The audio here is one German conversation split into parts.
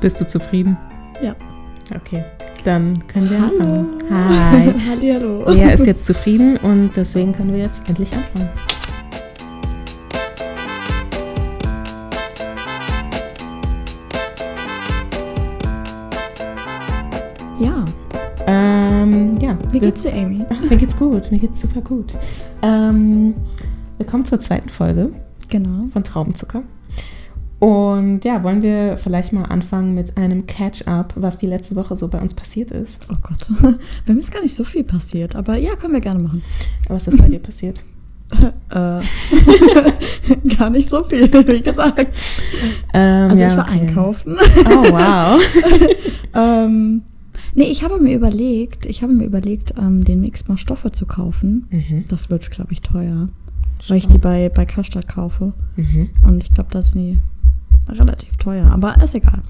Bist du zufrieden? Ja. Okay, dann können wir Hallo. anfangen. Hi. Hallihallo. Lea ist jetzt zufrieden und deswegen können wir jetzt endlich anfangen. Ja. Ähm, ja. Wie geht's dir, Amy? Mir geht's gut, mir geht's super gut. Ähm, wir kommen zur zweiten Folge Genau. von Traubenzucker. Und ja, wollen wir vielleicht mal anfangen mit einem Catch-up, was die letzte Woche so bei uns passiert ist. Oh Gott. Bei mir ist gar nicht so viel passiert, aber ja, können wir gerne machen. Was ist bei dir passiert? Äh, gar nicht so viel, wie gesagt. Ähm, Also ja, ich war okay. einkaufen. Oh, wow. ähm, nee, ich habe mir überlegt, ich habe mir überlegt, ähm, demnächst mal Stoffe zu kaufen. mhm. Das wird, glaube ich, teuer. Weil ich die bei, bei Karstadt kaufe. Mhm. Und ich glaube, da sind die relativ teuer. Aber ist egal.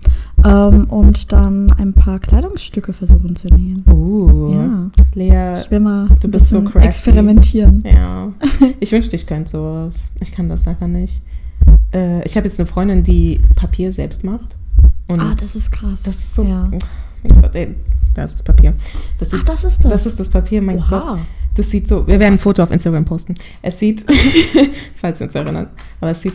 Ähm, und dann ein paar Kleidungsstücke versuchen zu nähen. Uh, Ja. Lea, Ich will mal du ein bist so crafty. experimentieren. ja. Ich wünschte, ich könnte sowas. Ich kann das einfach nicht. Äh, ich habe jetzt eine Freundin, die Papier selbst macht. Ah, das ist krass. das ist so. Ja. Oh mein Gott, ey, da ist das Papier. Das Ach, sieht, das ist das. das ist das Papier, mein Gott. Oha. Das sieht so, wir werden ein Foto auf Instagram posten. Es sieht, falls wir uns erinnern, aber es sieht,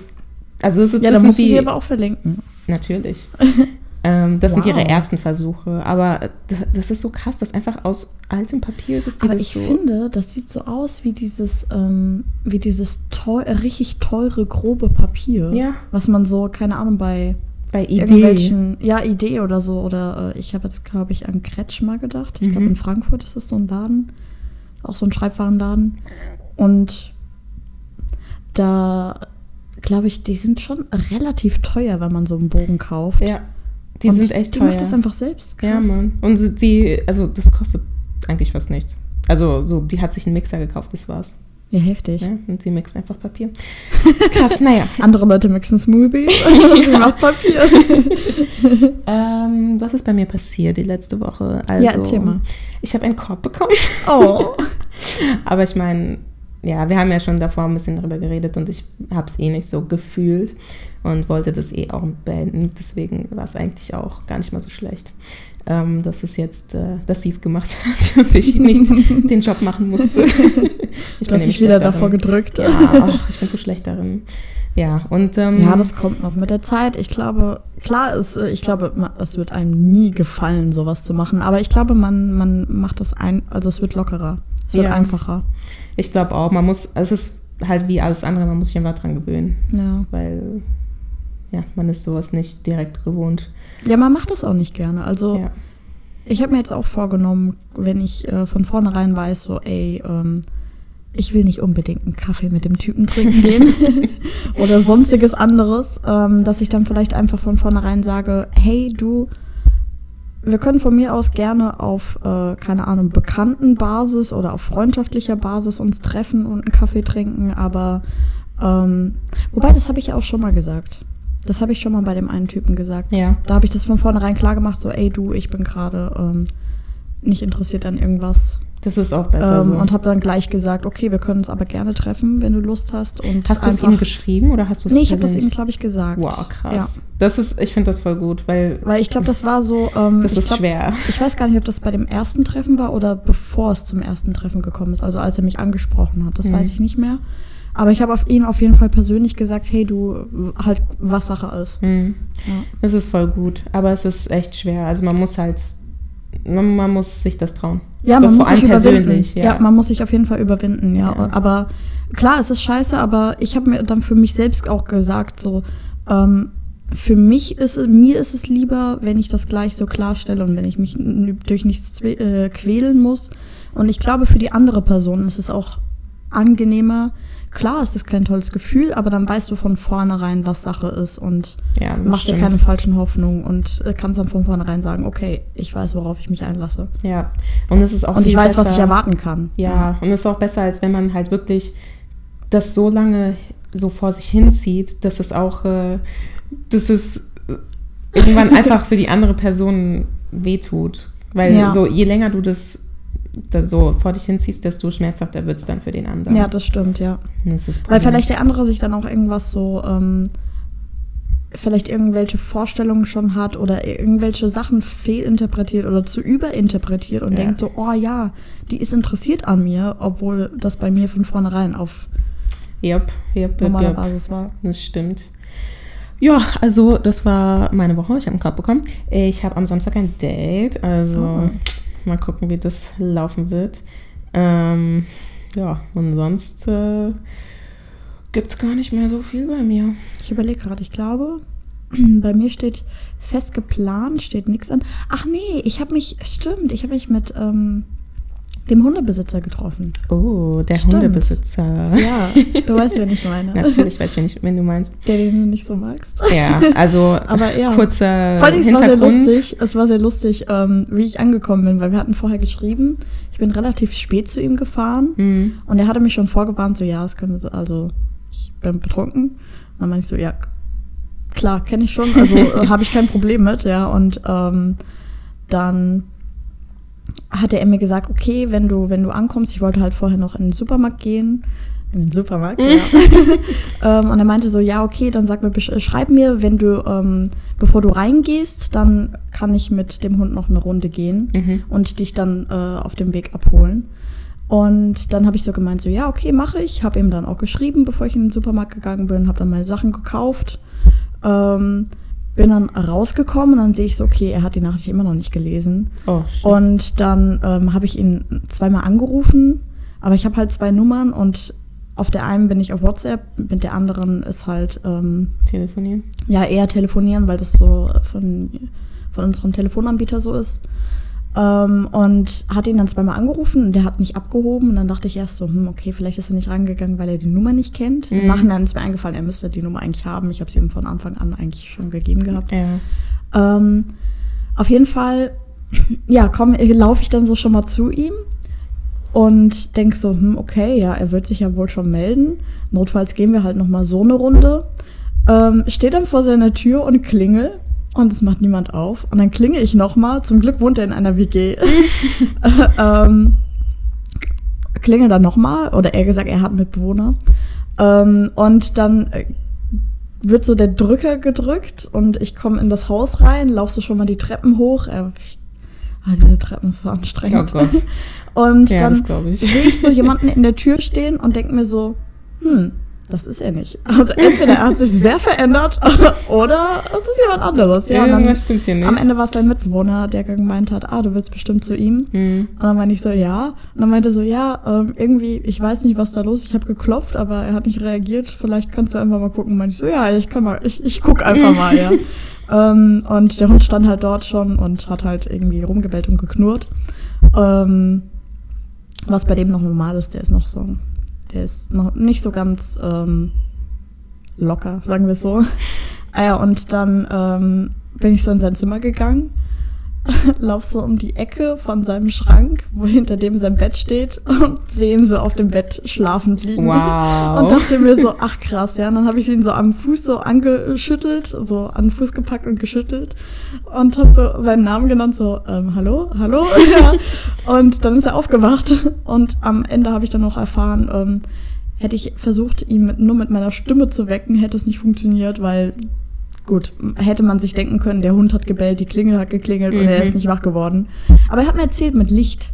also das ist, Ja, das da sind musst du die, sie aber auch verlinken. natürlich. ähm, das sind Wow. ihre ersten Versuche, aber das, ist so krass, dass einfach aus altem Papier, dass die Aber das ich so, finde, das sieht so aus wie dieses, ähm, wie dieses teu richtig teure, grobe Papier. Ja. Was man so, keine Ahnung, bei bei Idee, irgendwelchen, ja, Idee oder so. Oder äh, ich habe jetzt, glaube ich, an Kretschmer gedacht. Ich glaube, Mhm. in Frankfurt ist das so ein Laden. Auch so ein Schreibwarenladen. Und da, glaube ich, die sind schon relativ teuer, wenn man so einen Bogen kauft. ja, die Und sind echt die teuer. macht das einfach selbst. Krass. ja, Mann. Und die, also das kostet eigentlich fast nichts. Also so, die hat sich einen Mixer gekauft, das war's. Ja, heftig. Ja? Und sie mixt einfach Papier. Krass, naja. Andere Leute mixen Smoothies. Sie macht Papier. Ähm, was ist bei mir passiert die letzte Woche? Also, Ja, erzähl mal. Ich habe einen Korb bekommen. Oh. Aber ich meine, ja, wir haben ja schon davor ein bisschen darüber geredet und ich habe es eh nicht so gefühlt und wollte das eh auch beenden. Deswegen war es eigentlich auch gar nicht mal so schlecht, ähm, dass es jetzt, äh, dass sie es gemacht hat und ich nicht den Job machen musste. Ich nämlich dich wieder davor darin. gedrückt. Ja, ach, ich bin so schlecht darin. Ja, und ähm, Ja, das kommt noch mit der Zeit. Ich glaube, klar ist, äh, ich glaube, es wird einem nie gefallen, sowas zu machen. Aber ich glaube, man, man macht das ein, also es wird lockerer. Es wird Ja. einfacher. Ich glaube auch, man muss, es ist halt wie alles andere, man muss sich einfach dran gewöhnen, Ja. weil ja, man ist sowas nicht direkt gewohnt. Ja, man macht das auch nicht gerne. Also Ja. ich habe mir jetzt auch vorgenommen, wenn ich äh, von vornherein weiß, so, ey, ähm, ich will nicht unbedingt einen Kaffee mit dem Typen trinken gehen oder sonstiges anderes, ähm, dass ich dann vielleicht einfach von vornherein sage, hey du, wir können von mir aus gerne auf, äh, keine Ahnung, bekannten Basis oder auf freundschaftlicher Basis uns treffen und einen Kaffee trinken, aber ähm, wobei, das habe ich ja auch schon mal gesagt. Das habe ich schon mal bei dem einen Typen gesagt. Ja. Da habe ich das von vornherein klar gemacht, so, ey du, ich bin gerade ähm, nicht interessiert an irgendwas. Das ist auch besser Ähm, so. Und habe dann gleich gesagt, okay, wir können uns aber gerne treffen, wenn du Lust hast. Und Hast du es ihm geschrieben oder hast du es Nee, ich habe das ihm, glaube ich, gesagt. Wow, krass. Ja. Das ist, ich finde das voll gut, weil Weil ich glaube, das war so. Ähm, das ist glaub, schwer. Ich weiß gar nicht, ob das bei dem ersten Treffen war oder bevor es zum ersten Treffen gekommen ist. Also als er mich angesprochen hat. Das Mhm. weiß ich nicht mehr. Aber ich habe auf ihn auf jeden Fall persönlich gesagt, hey du, halt, was Sache ist. Mhm. Ja. Das ist voll gut, aber es ist echt schwer. Also man muss halt, man, man muss sich das trauen. Ja, das man muss sich überwinden. persönlich, Ja. ja. man muss sich auf jeden Fall überwinden, ja. Ja. Aber klar, es ist scheiße, aber ich habe mir dann für mich selbst auch gesagt, so, ähm, für mich ist es, mir ist es lieber, wenn ich das gleich so klarstelle und wenn ich mich durch nichts äh, quälen muss. Und ich glaube, für die andere Person ist es auch angenehmer. Klar ist es kein tolles Gefühl, aber dann weißt du von vornherein, was Sache ist und Ja, das machst dir keine falschen Hoffnungen und äh, kannst dann von vornherein sagen, okay, ich weiß, worauf ich mich einlasse. Ja, und es ist auch Und ich weiß, was ich besser- erwarten kann. Ja, und es ist auch besser, als wenn man halt wirklich das so lange so vor sich hinzieht, dass es auch, äh, dass es irgendwann einfach für die andere Person wehtut. Weil Ja. so, je länger du das, das so vor dich hinziehst, desto schmerzhafter wird es dann für den anderen. Ja, das stimmt, ja. Das das Weil vielleicht der andere sich dann auch irgendwas so ähm, vielleicht irgendwelche Vorstellungen schon hat oder irgendwelche Sachen fehlinterpretiert oder zu überinterpretiert und Ja. denkt so, oh ja, die ist interessiert an mir, obwohl das bei mir von vornherein auf Yep, yep, yep, normaler yep. Basis war. Das stimmt. Ja, also das war meine Woche. Ich habe einen Korb bekommen. Ich habe am Samstag ein Date. Also Oh. Mal gucken, wie das laufen wird. Ähm, ja, und sonst äh, gibt es gar nicht mehr so viel bei mir. Ich überlege gerade, ich glaube, bei mir steht fest geplant, steht nichts an. Ach nee, ich habe mich, stimmt, ich habe mich mit ähm, dem Hundebesitzer getroffen. Oh, der Stimmt. Hundebesitzer. Ja, du weißt, wen ich meine. Natürlich weiß ich, wen, ich, wen du meinst. Der, den du nicht so magst. Ja, also Aber ja. kurzer Vor allem, es war sehr Hintergrund. lustig, es war sehr lustig, ähm, wie ich angekommen bin, weil wir hatten vorher geschrieben. Ich bin relativ spät zu ihm gefahren Mhm. und er hatte mich schon vorgewarnt, so ja, es könnte, so- also ich bin betrunken. Und dann meinte ich so, ja, klar, kenne ich schon, also äh, habe ich kein Problem mit, ja. Und ähm, dann hatte er mir gesagt, okay, wenn du, wenn du ankommst, ich wollte halt vorher noch in den Supermarkt gehen. In den Supermarkt, ja. ähm, und er meinte so, ja, okay, dann sag mir, besch- schreib mir, wenn du, ähm, bevor du reingehst, dann kann ich mit dem Hund noch eine Runde gehen Mhm. und dich dann äh, auf dem Weg abholen. Und dann habe ich so gemeint, so ja, okay, mache ich. Habe ihm dann auch geschrieben, bevor ich in den Supermarkt gegangen bin, habe dann meine Sachen gekauft, ähm, bin dann rausgekommen und dann sehe ich so, okay, er hat die Nachricht immer noch nicht gelesen. Oh, shit. Und dann ähm, habe ich ihn zweimal angerufen, aber ich habe halt zwei Nummern und auf der einen bin ich auf WhatsApp, mit der anderen ist halt ähm, telefonieren. ja eher telefonieren, weil das so von, von unserem Telefonanbieter so ist. Ähm, und hat ihn dann zweimal angerufen und der hat nicht abgehoben. Und dann dachte ich erst so, hm, okay, vielleicht ist er nicht rangegangen, weil er die Nummer nicht kennt. Mhm. Nachhinein ist mir eingefallen, er müsste die Nummer eigentlich haben. Ich habe sie ihm von Anfang an eigentlich schon gegeben gehabt. Ja. Ähm, auf jeden Fall, ja, komm, laufe ich dann so schon mal zu ihm und denk so, hm, okay, ja, er wird sich ja wohl schon melden. Notfalls gehen wir halt noch mal so eine Runde. Ähm, steht dann vor seiner Tür und klingel und es macht niemand auf. Und dann klingel ich noch mal. Zum Glück wohnt er in einer WG. ähm, klingel dann noch mal oder eher gesagt, er hat Mitbewohner. Ähm, und dann äh, wird so der Drücker gedrückt und ich komme in das Haus rein, laufe so schon mal die Treppen hoch. Äh, ich, ah, diese Treppen ist so anstrengend. Oh. Und Ja, dann sehe ich so jemanden in der Tür stehen und denke mir so, hm, das ist er nicht. Also entweder er hat sich sehr verändert oder es ist jemand anderes. Ja, dann, Irgendwas stimmt hier nicht. am Ende war es sein Mitbewohner, der gemeint hat, ah, du willst bestimmt zu ihm. Mhm. Und dann meinte ich so, ja. Und dann meinte er so, ja, ähm, irgendwie, ich weiß nicht, was da los ist. Ich habe geklopft, aber er hat nicht reagiert. Vielleicht kannst du einfach mal gucken. Und meinte ich so, ja, ich kann mal, ich, ich guck einfach mal, ja. ähm, und der Hund stand halt dort schon und hat halt irgendwie rumgebellt und geknurrt. Ähm, was bei dem noch normal ist, der ist noch so, der ist noch nicht so ganz ähm, locker, sagen wir so. Ah ja, und dann ähm, bin ich so in sein Zimmer gegangen, lauf so um die Ecke von seinem Schrank, wo hinter dem sein Bett steht und sehe ihn so auf dem Bett schlafend liegen. Wow. Und dachte mir so, ach krass, ja. Und dann habe ich ihn so am Fuß so angeschüttelt, so an den Fuß gepackt und geschüttelt und habe so seinen Namen genannt, so, ähm, hallo, hallo. ja. Und dann ist er aufgewacht und am Ende habe ich dann noch erfahren, ähm, hätte ich versucht, ihn mit, nur mit meiner Stimme zu wecken, hätte es nicht funktioniert, weil gut, hätte man sich denken können, der Hund hat gebellt, die Klingel hat geklingelt und er Mhm. ist nicht wach geworden. Aber er hat mir erzählt, mit Licht.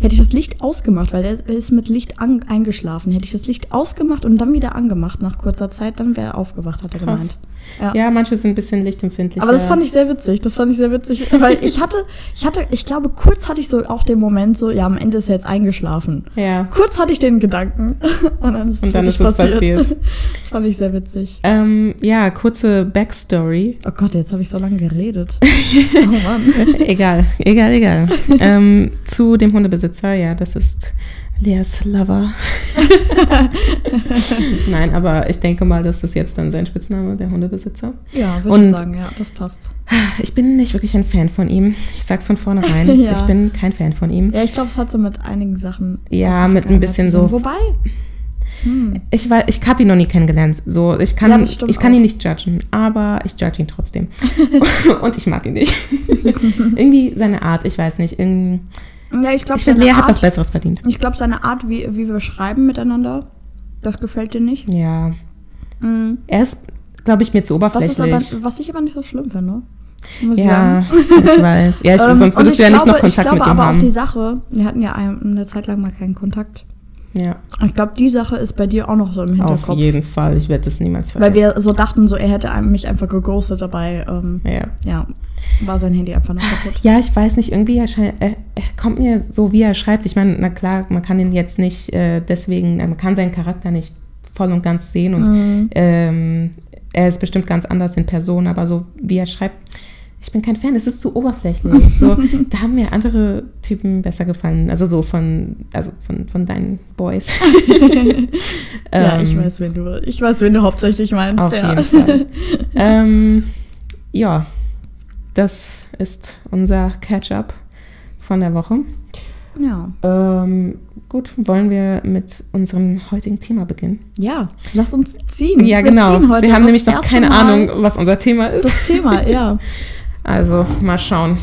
Hätte ich das Licht ausgemacht, weil er ist- mit Licht eingeschlafen. Hätte ich das Licht ausgemacht und dann wieder angemacht nach kurzer Zeit, dann wäre er aufgewacht, hat er Krass. gemeint. Ja. Ja, manche sind ein bisschen lichtempfindlich. Aber das fand ich sehr witzig. Das fand ich sehr witzig, weil ich hatte, ich hatte, ich glaube, kurz hatte ich so auch den Moment so, ja, am Ende ist er jetzt eingeschlafen. Ja. Kurz hatte ich den Gedanken und dann ist es, Und dann ist es passiert. Das fand ich sehr witzig. Ähm, ja, kurze Backstory. Oh Gott, jetzt habe ich so lange geredet. Oh Mann. egal, egal, egal. ähm, zu dem Hundebesitzer, ja, das ist Leas Lover. Nein, aber ich denke mal, das ist jetzt dann sein Spitzname, der Hundebesitzer. Ja, würde ich sagen, ja, das passt. Ich bin nicht wirklich ein Fan von ihm. Ich sag's von vornherein. Ja. Ich bin kein Fan von ihm. Ja, ich glaube, es hat so mit einigen Sachen. Ja, mit ein bisschen so-. Wobei. Hm. Ich war, ich habe ihn noch nie kennengelernt. So, ich kann, Ja, ich kann auch. ihn nicht judgen, aber ich judge ihn trotzdem. Und ich mag ihn nicht. Irgendwie seine Art, ich weiß nicht. Irgendwie, Ja, ich glaube, ich Lea hat was Besseres verdient. ich glaube, seine Art, wie, wie wir schreiben miteinander, das gefällt dir nicht. Ja. Mhm. Er ist glaube ich, mir zu Was, oberflächlich. ist aber, was ich aber nicht so schlimm finde. Muss ich ja, sagen. ich weiß. Ja, ich, Ähm, sonst würdest ich du ja nicht noch glaube- Kontakt Ich glaube mit ihm aber haben. auch die Sache, wir hatten ja ein- eine Zeit lang mal keinen Kontakt. Ja, Ich glaube, die Sache ist bei dir auch noch so im Hinterkopf. auf jeden Fall. Ich werde das niemals Weil vergessen. wir so dachten, so er hätte mich einfach geghostet dabei. Ähm, ja. ja, war sein Handy einfach noch kaputt. Ja, ich weiß nicht, irgendwie er, er, er kommt mir so, wie er schreibt. Ich meine, na klar, man kann ihn jetzt nicht äh, deswegen, man kann seinen Charakter nicht voll und ganz sehen und Mhm. ähm, er ist bestimmt ganz anders in Person, aber so wie er schreibt, ich bin kein Fan, es ist zu oberflächlich. So, da haben mir andere Typen besser gefallen, also so von, also von, von deinen Boys. ja, ich Ähm, weiß, wen du, ich weiß, wen du hauptsächlich meinst. Auf ja. jeden Fall. ähm, ja, das ist unser Catch-up von der Woche. ja. Ähm, gut, wollen wir mit unserem heutigen Thema beginnen? Ja, lass uns ziehen. Ja, Wir genau. wir haben nämlich noch keine Mal Ahnung, was unser Thema ist. Das Thema, ja. Also, mal schauen.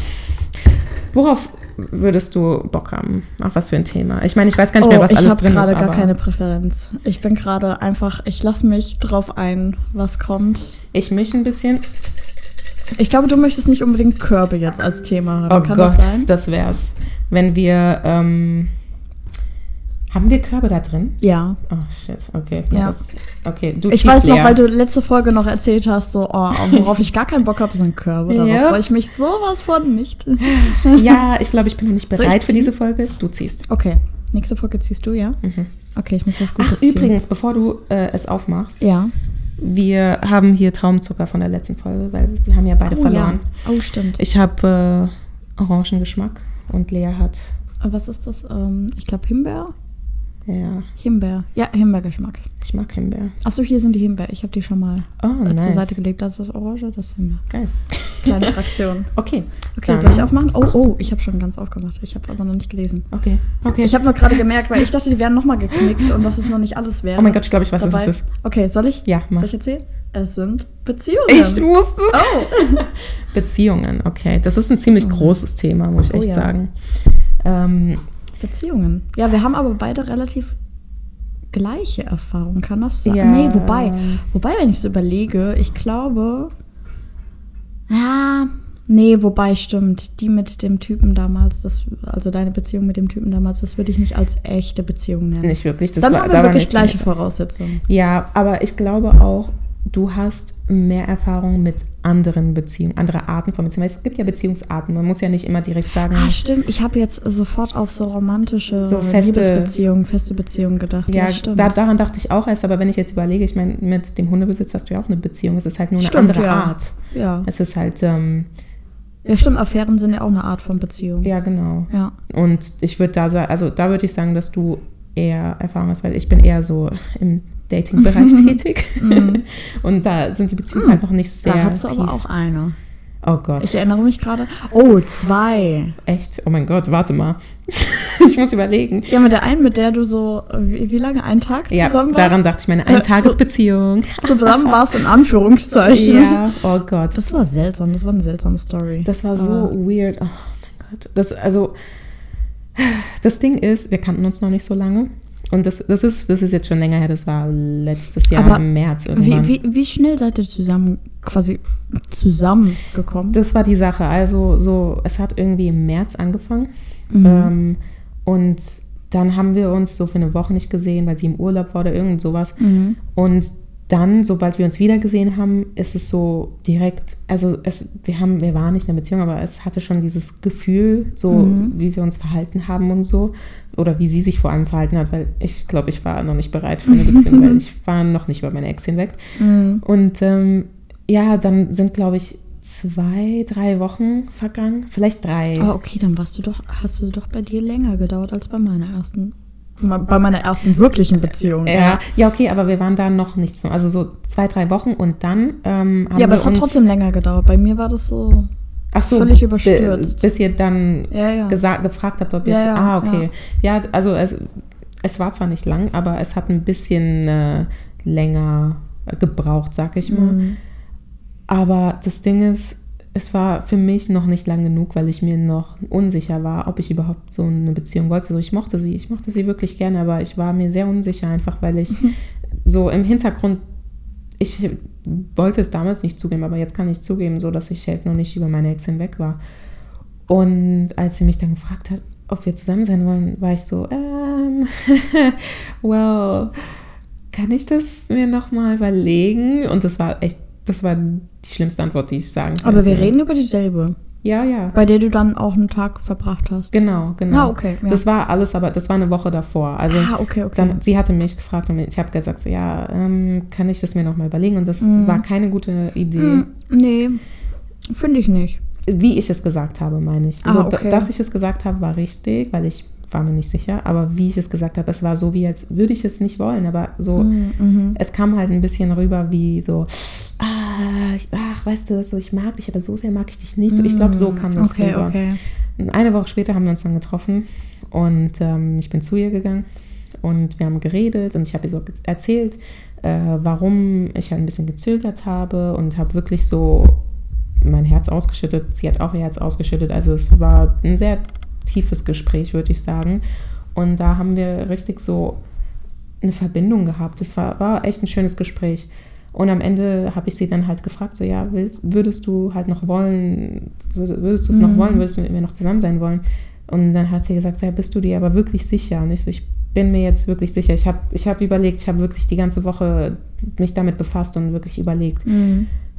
Worauf würdest du Bock haben? Auf was für ein Thema? Ich meine, ich weiß gar nicht mehr, was Oh, ich alles habe drin ist. gerade gar keine Präferenz. Ich bin gerade einfach, ich lasse mich drauf ein, was kommt. Ich mich ein bisschen. Ich glaube, du möchtest nicht unbedingt Körbe jetzt als Thema haben. Oh Kann Gott, das sein? das wär's. Wenn wir. Ähm, haben wir Körbe da drin? Ja. Oh shit, okay. Ja. Okay, du Ich weiß noch, leer. weil du letzte Folge noch erzählt hast, so, oh, worauf ich gar keinen Bock habe, sind Körbe. Darauf Ja. freue ich mich sowas von nicht. Ja, ich glaube, ich bin noch nicht bereit für diese Folge. Du ziehst. Okay, nächste Folge ziehst du, ja? Mhm. Okay, ich muss was Ach, Gutes ziehen. übrigens, bevor du äh, es aufmachst, Ja. wir haben hier Traumzucker von der letzten Folge, weil wir haben ja beide oh, verloren. Ja. Oh, stimmt. Ich habe äh, Orangengeschmack und Lea hat, Was ist das? Ähm, ich glaube Himbeer? Ja, Himbeer. Ja, Himbeergeschmack. ich mag Himbeer. Achso, hier sind die Himbeer. Ich habe die schon mal Oh, äh, nice. zur Seite gelegt. Das ist Orange, das ist Himbeer. Geil. Kleine Fraktion. Okay. Okay, Dann- soll ich aufmachen? Oh, oh, ich habe schon ganz aufgemacht. Ich habe aber noch nicht gelesen. Okay. Okay. Ich habe nur gerade gemerkt, weil ich dachte, die wären nochmal geknickt und dass es noch nicht alles wäre. oh mein Gott, ich glaube, ich weiß, dabei. was es ist. Okay, soll ich? Ja, mach. Soll ich erzählen? Es sind Beziehungen. Ich wusste es. Oh. Beziehungen, okay. Das ist ein ziemlich großes Thema, muss ich Oh echt ja. sagen. Ähm, Beziehungen. Ja, wir haben aber beide relativ gleiche Erfahrungen, kann das sein? Ja. Nee, wobei, wobei, wenn ich so überlege, ich glaube, ja, nee, wobei stimmt, die mit dem Typen damals, das, also deine Beziehung mit dem Typen damals, das würde ich nicht als echte Beziehung nennen. nicht wirklich. Das Dann war, haben da wir war wirklich gleiche mit. Voraussetzungen. Ja, aber ich glaube auch, du hast mehr Erfahrung mit anderen Beziehungen, andere Arten von Beziehungen. Es gibt ja Beziehungsarten. Man muss ja nicht immer direkt sagen, Ah, stimmt. Ich habe jetzt sofort auf so romantische So feste- Liebesbeziehungen, feste Beziehungen gedacht. Ja, ja, stimmt. da, daran dachte ich auch erst, aber wenn ich jetzt überlege, ich meine, mit dem Hundebesitz hast du ja auch eine Beziehung. Es ist halt nur eine Stimmt, andere ja. Art. ja. Es ist halt, ähm, ja, stimmt. Affären sind ja auch eine Art von Beziehung. ja, genau. ja. Und ich würde da sagen, also da würde ich sagen, dass du eher Erfahrung hast, weil ich bin eher so im Dating-Bereich tätig. Und da sind die Beziehungen halt noch nicht sehr Mhm. Da hast du tief. aber auch eine. Oh Gott. Ich erinnere mich gerade. Oh, zwei. Echt? Oh mein Gott, warte mal. ich muss überlegen. Ja, mit der einen, mit der du so, wie, wie lange, einen Tag Ja, zusammen warst? daran dachte ich, meine Eintagesbeziehung. Zusammen warst, in Anführungszeichen. ja, oh Gott. Das war seltsam, das war eine seltsame Story. Das war so Aber- weird. Oh mein Gott. Das, also, das Ding ist, wir kannten uns noch nicht so lange. Und das, das, ist, das ist jetzt schon länger her, das war letztes Jahr Aber im März irgendwann. Wie, wie, wie schnell seid ihr zusammen, quasi zusammengekommen? Das war die Sache. Also so, es hat irgendwie im März angefangen. Mhm. Ähm, und dann haben wir uns so für eine Woche nicht gesehen, weil sie im Urlaub war oder irgend sowas. Mhm. Und dann, sobald wir uns wieder gesehen haben, ist es so direkt, also es, wir haben, wir waren nicht in einer Beziehung, aber es hatte schon dieses Gefühl, so Mhm. wie wir uns verhalten haben und so. Oder wie sie sich vor allem verhalten hat, weil ich glaube, ich war noch nicht bereit für eine Beziehung, weil ich war noch nicht über meine Ex hinweg. Mhm. Und ähm, ja, dann sind, glaube ich, zwei, drei Wochen vergangen. Vielleicht drei. Oh, okay, dann warst du doch, hast du doch bei dir länger gedauert als bei meiner ersten, bei meiner ersten wirklichen Beziehung. ja, ja, okay, aber wir waren da noch nicht so. Also so zwei, drei Wochen und dann ähm, haben Ja, aber es hat trotzdem länger gedauert. Bei mir war das so. Ach so, völlig überstürzt. Bis ihr dann Ja, ja. gesagt, gefragt habt, ob jetzt. ja, ah, okay. Ja, also es, es war zwar nicht lang, aber es hat ein bisschen äh, länger gebraucht, sag ich mal. Mhm. Aber das Ding ist, es war für mich noch nicht lang genug, weil ich mir noch unsicher war, ob ich überhaupt so eine Beziehung wollte. Also ich mochte sie, ich mochte sie wirklich gerne, aber ich war mir sehr unsicher, einfach weil ich so im Hintergrund ich wollte es damals nicht zugeben, aber jetzt kann ich zugeben, so dass ich halt noch nicht über meine Ex hinweg war. Und als sie mich dann gefragt hat, ob wir zusammen sein wollen, war ich so, ähm, well, kann ich das mir nochmal überlegen? Und das war echt, das war die schlimmste Antwort, die ich sagen kann. Aber wir reden über dieselbe. Ja, ja. Bei der du dann auch einen Tag verbracht hast. Genau, genau. Ah, okay. Ja. Das war alles, aber das war eine Woche davor. Also ah, okay, okay. dann, sie hatte mich gefragt und ich habe gesagt, so, ja, ähm, kann ich das mir nochmal überlegen? Und das Mm. war keine gute Idee. Mm, nee, finde ich nicht. Wie ich es gesagt habe, meine ich. Ah, so, okay. Dass ich es gesagt habe, war richtig, weil ich war mir nicht sicher. Aber wie ich es gesagt habe, es war so, wie als würde ich es nicht wollen. Aber so, Mm, mhm. es kam halt ein bisschen rüber wie so, ah, ich- ach, weißt du, so, ich mag dich, aber so sehr mag ich dich nicht. So, ich glaube, so kam das Okay, rüber. okay. Und Eine Woche später haben wir uns dann getroffen und ähm, ich bin zu ihr gegangen und wir haben geredet und ich habe ihr so erzählt, äh, warum ich halt ein bisschen gezögert habe und habe wirklich so mein Herz ausgeschüttet. Sie hat auch ihr Herz ausgeschüttet. Also es war ein sehr tiefes Gespräch, würde ich sagen. Und da haben wir richtig so eine Verbindung gehabt. Es war, war echt ein schönes Gespräch. Und am Ende habe ich sie dann halt gefragt, so ja, willst, würdest du halt noch wollen, würd- würdest du es noch Mhm. wollen, würdest du mit mir noch zusammen sein wollen? Und dann hat sie gesagt, ja, bist du dir aber wirklich sicher? Und ich so, ich bin mir jetzt wirklich sicher. Ich habe ich hab überlegt, ich habe wirklich die ganze Woche mich damit befasst und wirklich überlegt. Mm.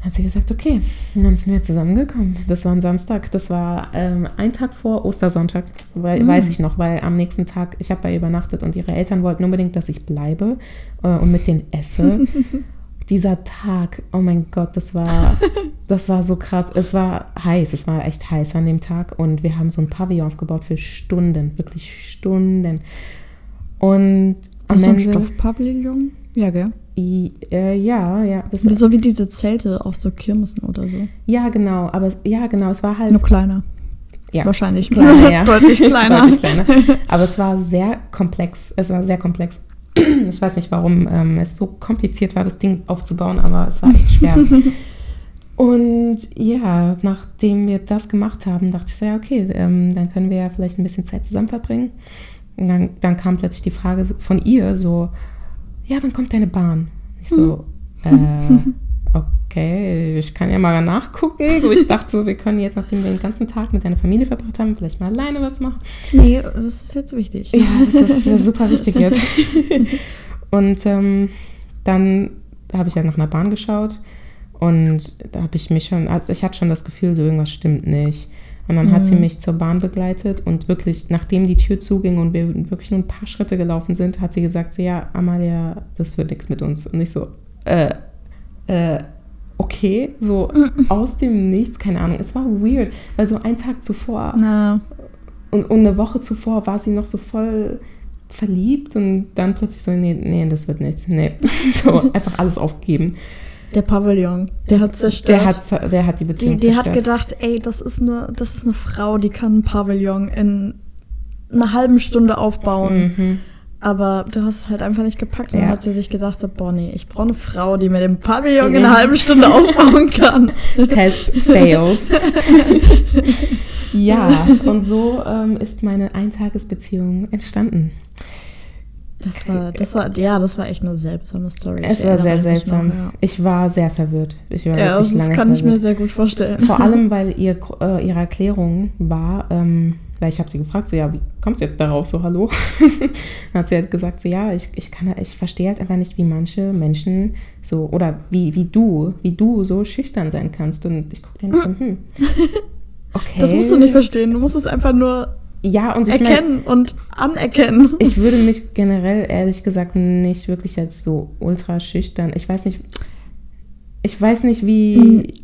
Dann hat sie gesagt, okay. Und dann sind wir zusammengekommen. Das war ein Samstag. Das war ähm, ein Tag vor Ostersonntag, weil, Mm. weiß ich noch, weil am nächsten Tag, ich habe bei ihr übernachtet und ihre Eltern wollten unbedingt, dass ich bleibe äh, und mit denen esse. Dieser Tag, oh mein Gott, das war, das war so krass. Es war heiß, es war echt heiß an dem Tag und wir haben so ein Pavillon aufgebaut für Stunden, wirklich Stunden. Und am Ist so ein Stoffpavillon? Ja, gell? I, äh, ja, ja, So wie diese Zelte auf so Kirmessen oder so. ja, genau, aber ja, genau, es war halt Nur kleiner. Ja. Wahrscheinlich Kleiner, ja. Deutlich kleiner. Deutlich kleiner. Aber es war sehr komplex. Es war sehr komplex. Ich weiß nicht, warum ähm, es so kompliziert war, das Ding aufzubauen, aber es war echt schwer. Und ja, nachdem wir das gemacht haben, dachte ich so, ja, okay, ähm, dann können wir ja vielleicht ein bisschen Zeit zusammen verbringen. Und dann, dann kam plötzlich die Frage von ihr so, ja, wann kommt deine Bahn? Ich so, äh, okay, ich kann ja mal nachgucken. So, ich dachte so, wir können jetzt, nachdem wir den ganzen Tag mit deiner Familie verbracht haben, vielleicht mal alleine was machen. Nee, das ist jetzt wichtig. Ja, das ist super wichtig jetzt. Und ähm, dann habe ich halt nach einer Bahn geschaut und da habe ich mich schon, also ich hatte schon das Gefühl, so irgendwas stimmt nicht. Und dann hat sie Mhm. mich zur Bahn begleitet und wirklich, nachdem die Tür zuging und wir wirklich nur ein paar Schritte gelaufen sind, hat sie gesagt, so ja, Amalia, das wird nichts mit uns. Und ich so, äh, äh, okay, so aus dem Nichts, keine Ahnung. Es war weird, weil so ein Tag zuvor Na, und, und eine Woche zuvor war sie noch so voll verliebt und dann plötzlich so, nee, nee, das wird nichts. Nee. So, einfach alles aufgeben. der Pavillon, der hat zerstört. Der hat, der hat die die, Beziehung die hat zerstört. gedacht, ey, das ist eine, das ist eine Frau, die kann ein Pavillon in einer halben Stunde aufbauen. Mhm. Aber du hast es halt einfach nicht gepackt. Und Ja. dann hat sie sich gedacht, so, boah, nee, ich brauche eine Frau, die mir den Pavillon in Ja. einer halben Stunde aufbauen kann. Test failed. ja, und so ähm, ist meine Eintagesbeziehung entstanden. Das war, das war, ja, das war echt eine seltsame Story. Es war sehr mich noch, seltsam. Ich war sehr verwirrt. Ich war Ja, ja das kann ich mir verwirrt. sehr gut vorstellen. Vor allem, weil ihr, äh, ihre Erklärung war, ähm, weil ich habe sie gefragt, so ja, wie kommst du jetzt darauf, so hallo? Dann hat sie halt gesagt, so ja, ich, ich kann, ich verstehe halt einfach nicht, wie manche Menschen so, oder wie, wie du, wie du so schüchtern sein kannst. Und ich gucke dir nicht so, hm, okay. Das musst du nicht verstehen. Du musst es einfach nur Ja, und ich erkennen und anerkennen. ich würde mich generell, ehrlich gesagt, nicht wirklich als so ultra schüchtern. Ich weiß nicht, ich weiß nicht, wie,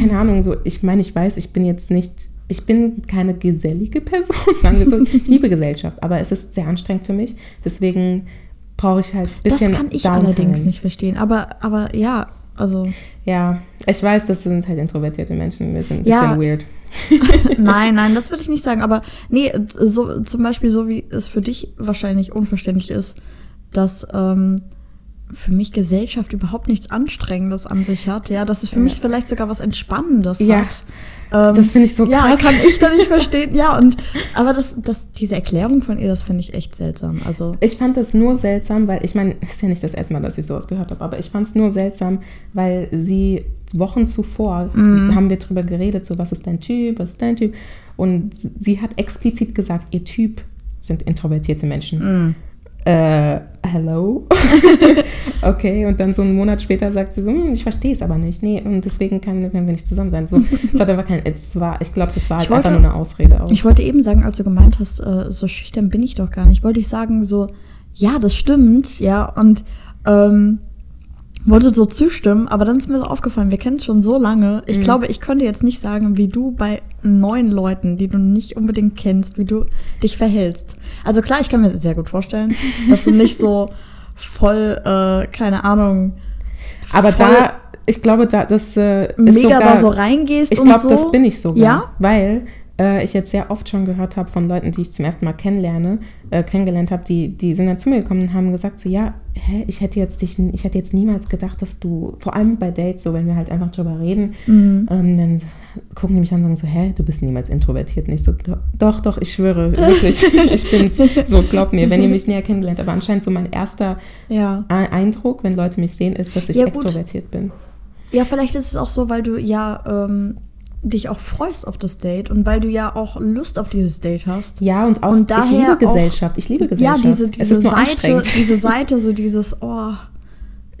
keine Ahnung, so, ich meine, ich weiß, ich bin jetzt nicht, ich bin keine gesellige Person, sagen wir so. Ich liebe Gesellschaft, aber es ist sehr anstrengend für mich. Deswegen brauche ich halt ein Das bisschen kann ich Downtime. allerdings nicht verstehen. Aber, aber ja, also Ja, ich weiß, das sind halt introvertierte Menschen. Wir sind ein Ja. bisschen weird. nein, nein, das würde ich nicht sagen. Aber nee, so, zum Beispiel so wie es für dich wahrscheinlich unverständlich ist, dass ähm, für mich Gesellschaft überhaupt nichts Anstrengendes an sich hat. Ja, dass es für mich vielleicht sogar was Entspannendes Ja. hat. Ähm, Das finde ich so Ja, krass. kann ich da nicht verstehen. Ja, und aber das, das, diese Erklärung von ihr, das finde ich echt seltsam. Also, Ich fand das nur seltsam, weil ich meine, ist ja nicht das erste Mal, dass ich sowas gehört habe, aber ich fand es nur seltsam, weil sie Wochen zuvor Mhm. haben wir drüber geredet, so was ist dein Typ, was ist dein Typ und sie hat explizit gesagt, ihr Typ sind introvertierte Menschen. Mhm. Äh, hello? okay, und dann so einen Monat später sagt sie so, hm, ich verstehe es aber nicht. Nee, und deswegen können, wir nicht zusammen sein. So, es hat aber kein, es war, ich glaube, das war halt einfach wollte- nur eine Ausrede auch. ich wollte eben sagen, als du gemeint hast, äh, so schüchtern bin ich doch gar nicht, wollte ich sagen, so, ja, das stimmt, ja, und ähm, wollte so zustimmen, aber dann ist mir so aufgefallen, wir kennen es schon so lange. Ich Mhm. glaube, ich könnte jetzt nicht sagen, wie du bei neuen Leuten, die du nicht unbedingt kennst, wie du dich verhältst. Also klar, ich kann mir sehr gut vorstellen, dass du nicht so voll, äh, keine Ahnung, aber da, ich glaube, da, das äh, mega sogar, da so reingehst Ich glaube, so. das bin ich sogar. Ja? Weil äh, ich jetzt sehr oft schon gehört habe von Leuten, die ich zum ersten Mal kennenlerne, äh, kennengelernt habe, die, die sind dann zu mir gekommen und haben gesagt, so ja, hä, ich hätte jetzt dich, ich hätte jetzt niemals gedacht, dass du, vor allem bei Dates, so wenn wir halt einfach drüber reden, Mhm. ähm, dann gucken die mich an und sagen so, hä, du bist niemals introvertiert. Und ich so, "Do- doch, doch, ich schwöre, wirklich, ich bin's. So, glaub mir, wenn ihr mich näher kennengelernt habt. Aber anscheinend so mein erster Ja. Eindruck, wenn Leute mich sehen, ist, dass ich Ja, extrovertiert bin. Ja, vielleicht ist es auch so, weil du ja ähm, dich auch freust auf das Date und weil du ja auch Lust auf dieses Date hast. Ja, und auch, Und ich liebe auch- Gesellschaft. Ich liebe Ja, Gesellschaft. diese, es diese nur Seite, diese Seite, so dieses, oh,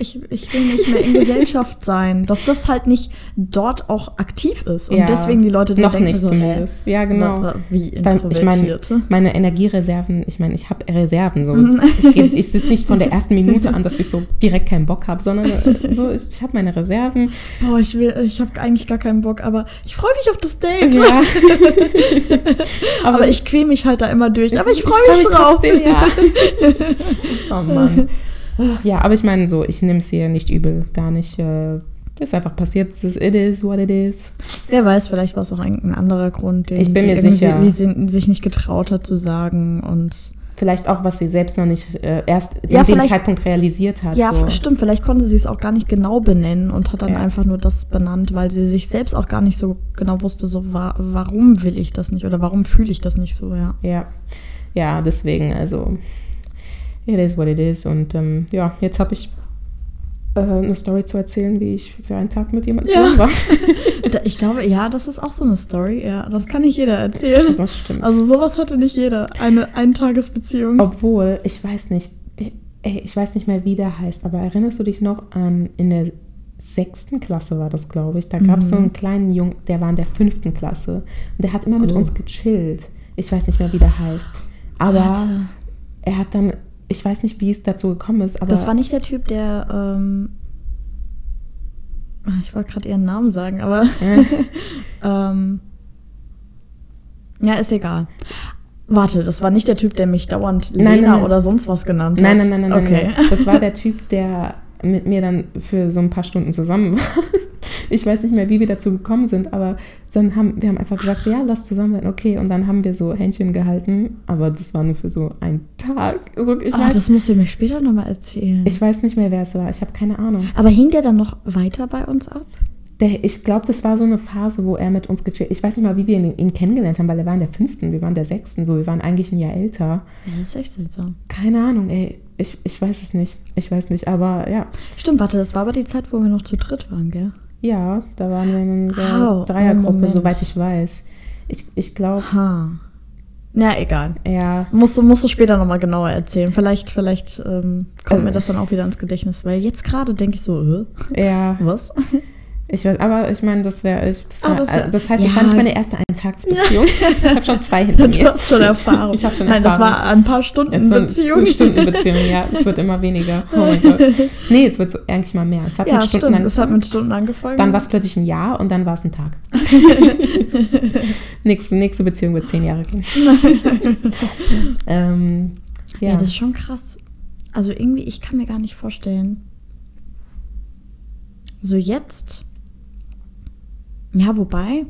ich, ich will nicht mehr in Gesellschaft sein, dass das halt nicht dort auch aktiv ist und Ja, deswegen die Leute dann noch denken nicht so, zumindest. Ja, genau. wie Weil ich meine, introvertiert. meine Energiereserven, ich meine, ich habe Reserven. So. Mhm. Ich, ich nicht von der ersten Minute an, dass ich so direkt keinen Bock habe, sondern äh, so, ich, ich habe meine Reserven. Boah, ich will, ich habe eigentlich gar keinen Bock, aber ich freue mich auf das Date. Ja. Aber, ich quäl mich halt da immer durch. Aber ich freue freu mich, drauf. trotzdem, ja. oh Mann. Ja, aber ich meine so, ich nehme es hier nicht übel, gar nicht. Äh, das ist einfach passiert. Das ist, it is what it is. Wer weiß, vielleicht war es auch ein, ein anderer Grund, den Ich bin sie mir sicher. wie sie sich nicht getraut hat zu sagen und Vielleicht auch, was sie selbst noch nicht äh, erst Ja, in dem Zeitpunkt realisiert hat. ja, so. stimmt, vielleicht konnte sie es auch gar nicht genau benennen und hat dann Ja. einfach nur das benannt, weil sie sich selbst auch gar nicht so genau wusste, so wa warum will ich das nicht oder warum fühle ich das nicht so, ja. Ja, ja, deswegen, also, it is what it is. Und ähm, ja, jetzt habe ich äh, eine Story zu erzählen, wie ich für einen Tag mit jemandem Ja. zusammen war. Da- Ich glaube, ja, das ist auch so eine Story, ja, das kann nicht jeder erzählen. Das stimmt. Also sowas hatte nicht jeder, eine Eintagesbeziehung. Obwohl, ich weiß nicht, ich, ey, ich weiß nicht mehr, wie der heißt, aber erinnerst du dich noch an, in der sechsten Klasse war das, glaube ich, da gab es so Mhm. einen kleinen Jungen, der war in der fünften Klasse und der hat immer mit Oh. uns gechillt. Ich weiß nicht mehr, wie der heißt. Aber Warte. er hat dann, ich weiß nicht, wie es dazu gekommen ist, aber Das war nicht der Typ, der, ähm, ah, ich wollte gerade ihren Namen sagen, aber ähm, ja, ist egal. Warte, das war nicht der Typ, der mich dauernd Nein, Lena nein, nein. oder sonst was genannt hat. Nein, nein, nein, nein, Okay. nein, nein. Das war der Typ, der mit mir dann für so ein paar Stunden zusammen war. Ich weiß nicht mehr, wie wir dazu gekommen sind, aber dann haben wir haben einfach gesagt, ja, lass zusammen sein, okay. Und dann haben wir so Händchen gehalten, aber das war nur für so einen Tag. So, ich, Ah, weiß, das musst du mir später nochmal erzählen. ich weiß nicht mehr, wer es war. Ich habe keine Ahnung. aber hing der dann noch weiter bei uns ab? Der, ich glaube, das war so eine Phase, wo er mit uns gechillt Ich weiß nicht mal, wie wir ihn, ihn kennengelernt haben, weil er war in der fünften, wir waren in der sechsten, so, wir waren eigentlich ein Jahr älter. Ja, das ist echt seltsam. Keine Ahnung, ey. Ich, ich weiß es nicht. Ich weiß nicht, aber ja. Stimmt, warte, das war aber die Zeit, wo wir noch zu dritt waren, gell? Ja, da waren wir in einer Dreiergruppe, Moment. soweit ich weiß. Ich, ich glaube, Ha. Na, egal. ja. Musst du, musst du später nochmal genauer erzählen. Vielleicht, vielleicht ähm, kommt Äh. mir das dann auch wieder ins Gedächtnis, weil jetzt gerade denke ich so, äh, Ja, was? Ich weiß, aber ich meine, das wäre, ich, das, Ah, war, das- äh, das heißt, das ja. war nicht meine erste Eintagsbeziehung. Ich habe schon zwei hinter Du mir. hast schon Erfahrung. Ich habe schon Nein, Erfahrung. das war ein paar Stunden Es Beziehung. eine Stundenbeziehung, ja. Es wird immer weniger. Oh mein Gott. Nee, es wird so eigentlich mal mehr. Es hat Ja, mit Stunden stimmt. Es hat angefangen. mit Stunden angefangen. Dann war es plötzlich ein Jahr und dann war es ein Tag. nächste, nächste Beziehung wird zehn Jahre gehen. ähm, ja. ja. das ist schon krass. Also irgendwie, ich kann mir gar nicht vorstellen. So jetzt. Ja, wobei,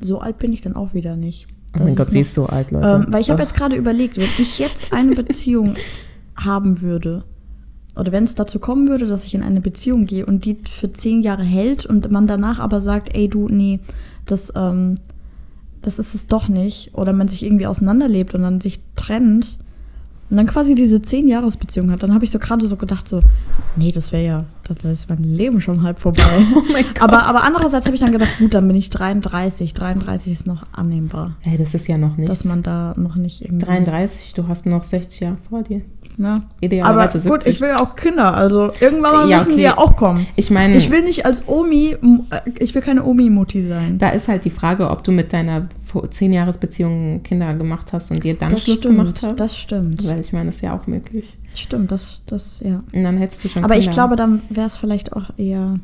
so alt bin ich dann auch wieder nicht. oh mein Das Gott, sie ist so alt, Leute. Ähm, weil ich habe jetzt gerade überlegt, wenn ich jetzt eine Beziehung haben würde, oder wenn es dazu kommen würde, dass ich in eine Beziehung gehe und die für zehn Jahre hält und man danach aber sagt, ey du, nee, das, ähm, das ist es doch nicht, oder man sich irgendwie auseinanderlebt und dann sich trennt, und dann quasi diese zehn Jahresbeziehung hat, dann habe ich so gerade so gedacht, so, nee, das wäre ja, das ist mein Leben schon halb vorbei. Oh mein Gott. Aber, aber andererseits habe ich dann gedacht, gut, dann bin ich 33. 33 ist noch annehmbar. Ey, das ist ja noch nichts. Dass man da noch nicht irgendwie. 33, du hast noch 60 Jahre vor dir. Ja. Idealerweise Aber gut, 70. ich will ja auch Kinder, also irgendwann mal Ja, müssen okay. die ja auch kommen. Ich meine, Ich will nicht als Omi, äh, ich will keine Omi-Mutti sein. da ist halt die Frage, ob du mit deiner 10-Jahres-Beziehung Kinder gemacht hast und dir dann Das Schluss stimmt, gemacht hast. das stimmt. Weil ich meine, das ist ja auch möglich. Stimmt, das, das, ja. Und dann hättest du schon Aber ich Kinder. glaube, dann wäre es vielleicht auch eher.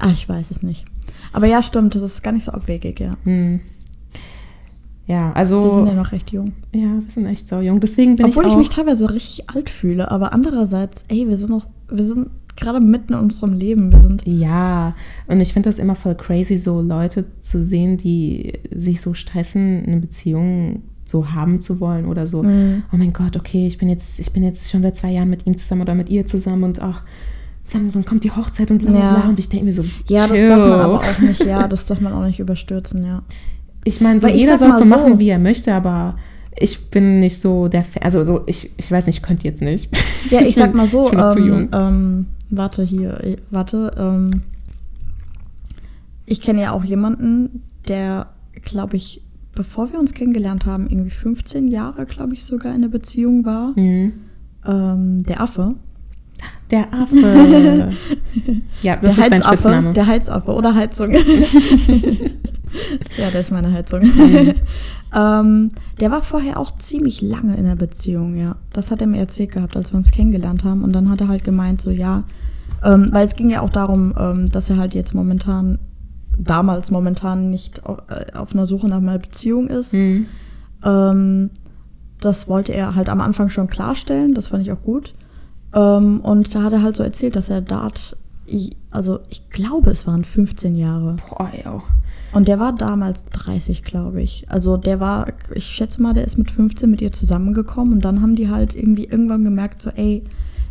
Ah, ich weiß es nicht. Aber ja, stimmt, das ist gar nicht so abwegig, ja. Hm. Ja, Wir also. sind ja noch recht jung. ja, wir sind echt so jung. Deswegen bin Obwohl ich ich, auch. mich teilweise richtig alt fühle, aber andererseits, ey, wir sind noch, wir sind gerade mitten in unserem Leben. Wir sind. Ja, und ich finde das immer voll crazy, so Leute zu sehen, die sich so stressen, eine Beziehung so haben zu wollen oder so. Mhm. Oh mein Gott, okay, ich bin jetzt, ich bin jetzt schon seit zwei Jahren mit ihm zusammen oder mit ihr zusammen und ach, wann, wann kommt die Hochzeit und bla bla Ja. bla. Und ich denke mir so, Ja, das chill. darf man aber auch nicht, ja, das darf man auch nicht überstürzen, ja. Ich meine, so Weil ich jeder soll so machen, wie er möchte, aber ich bin nicht so der Fan. Also so, ich, ich weiß nicht, ich könnte jetzt nicht. Ja, ich sag mal so, ich bin noch zu ähm, jung. ähm, warte hier, äh, warte, ähm, ich kenne ja auch jemanden, der, glaube ich, bevor wir uns kennengelernt haben, irgendwie 15 Jahre, glaube ich, sogar in einer Beziehung war. Mhm. Ähm, der Affe. Der Affe. ja, das der ist sein Spitzname. Der Heizaffe oder Heizung. ja, der ist meine Heizung. Mhm. Ähm, der war vorher auch ziemlich lange in der Beziehung, ja. Das hat er mir erzählt gehabt, als wir uns kennengelernt haben. Und dann hat er halt gemeint, so ja, ähm, weil es ging ja auch darum, ähm, dass er halt jetzt momentan, damals momentan nicht auf, äh, auf einer Suche nach einer Beziehung ist. Mhm. Ähm, das wollte er halt am Anfang schon klarstellen, das fand ich auch gut. Ähm, und da hat er halt so erzählt, dass er Dart, also ich glaube, es waren 15 Jahre. Boah, ja. Und der war damals 30, glaube ich. Also der war, ich schätze mal, der ist mit 15 mit ihr zusammengekommen und dann haben die halt irgendwie irgendwann gemerkt, so, ey,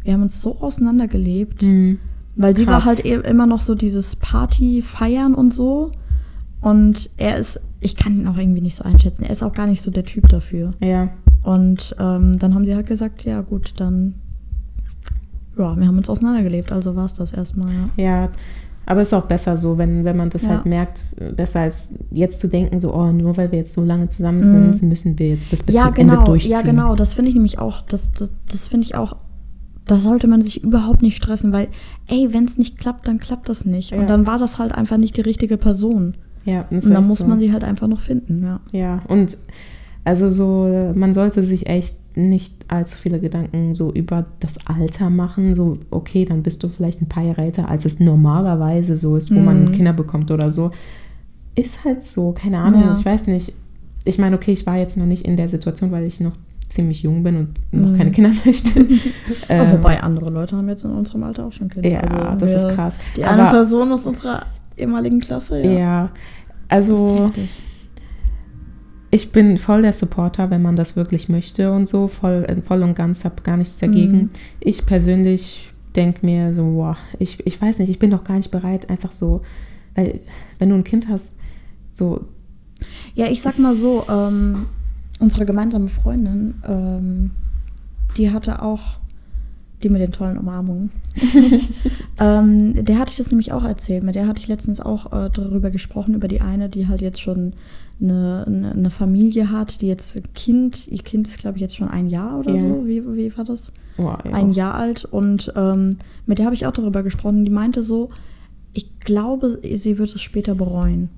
wir haben uns so auseinandergelebt. Mhm. Weil sie war Krass. halt e- immer noch so dieses Party feiern und so. Und er ist, ich kann ihn auch irgendwie nicht so einschätzen. Er ist auch gar nicht so der Typ dafür. Ja. Und ähm, dann haben sie halt gesagt, ja gut, dann, ja, wir haben uns auseinandergelebt, also war es das erstmal, ja. Ja, aber ist auch besser so, wenn, wenn man das Ja. halt merkt, besser als jetzt zu denken, so, oh, nur weil wir jetzt so lange zusammen Mhm. sind, müssen wir jetzt das bis ja, zum genau, Ende durchziehen. ja, genau, das finde ich nämlich auch, das, das, das finde ich auch, da sollte man sich überhaupt nicht stressen, weil, ey, wenn es nicht klappt, dann klappt das nicht. Ja. Und dann war das halt einfach nicht die richtige Person. Ja, Und dann muss so. man sie halt einfach noch finden, ja. Ja, und also so, man sollte sich echt nicht allzu viele Gedanken so über das Alter machen. So, okay, dann bist du vielleicht ein paar Jahre älter, als es normalerweise so ist, wo man Mhm. Kinder bekommt oder so. Ist halt so, keine Ahnung, Ja. ich weiß nicht. Ich meine, okay, ich war jetzt noch nicht in der Situation, weil ich noch ziemlich jung bin und noch Mhm. keine Kinder möchte. Aber Ähm, wobei andere Leute haben jetzt in unserem Alter auch schon Kinder. Ja, Also das wir- ist krass. Die eine Aber- Person aus unserer ehemaligen Klasse, ja. Ja, Das ist also heftig. Ich bin voll der Supporter, wenn man das wirklich möchte und so, voll, äh, voll und ganz, habe gar nichts dagegen. Mhm. Ich persönlich denke mir so, wow, ich, ich weiß nicht, ich bin doch gar nicht bereit, einfach so, weil wenn du ein Kind hast, so, Ja, ich sag mal so, ähm, unsere gemeinsame Freundin, ähm, die hatte auch, die mit den tollen Umarmungen, ähm, der hatte ich das nämlich auch erzählt. Mit der hatte ich letztens auch äh, darüber gesprochen, über die eine, die halt jetzt schon eine, eine, Familie hat, die jetzt ein Kind, ihr Kind ist glaube ich jetzt schon ein Jahr oder Ja. so, wie, wie war das? wow, ja. ein Jahr alt und ähm, mit der habe ich auch darüber gesprochen. Die meinte so, ich glaube, sie wird es später bereuen.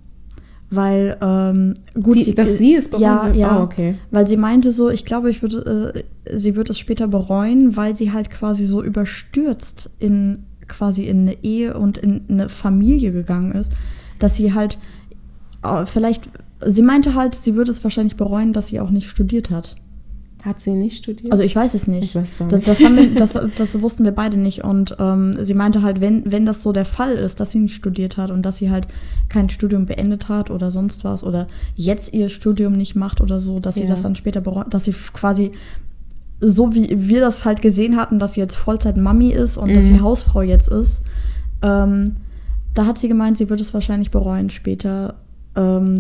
Weil, ähm, gut, Die- dass sie es bereuen ja, wird? ja, Oh, okay. Weil sie meinte so, ich glaube, ich würde, äh, sie wird es später bereuen, weil sie halt quasi so überstürzt in quasi in eine Ehe und in eine Familie gegangen ist, dass sie halt äh, vielleicht, sie meinte halt, sie würde es wahrscheinlich bereuen, dass sie auch nicht studiert hat. Hat sie nicht studiert? Also ich weiß es nicht. Ich weiß es das, nicht. das, haben wir, das, das wussten wir beide nicht. Und ähm, sie meinte halt, wenn, wenn das so der Fall ist, dass sie nicht studiert hat und dass sie halt kein Studium beendet hat oder sonst was oder jetzt ihr Studium nicht macht oder so, dass sie Ja. das dann später bereut, dass sie quasi so wie wir das halt gesehen hatten, dass sie jetzt Vollzeit-Mami ist und dass sie Mhm. Hausfrau jetzt ist, ähm, da hat sie gemeint, sie wird es wahrscheinlich bereuen später,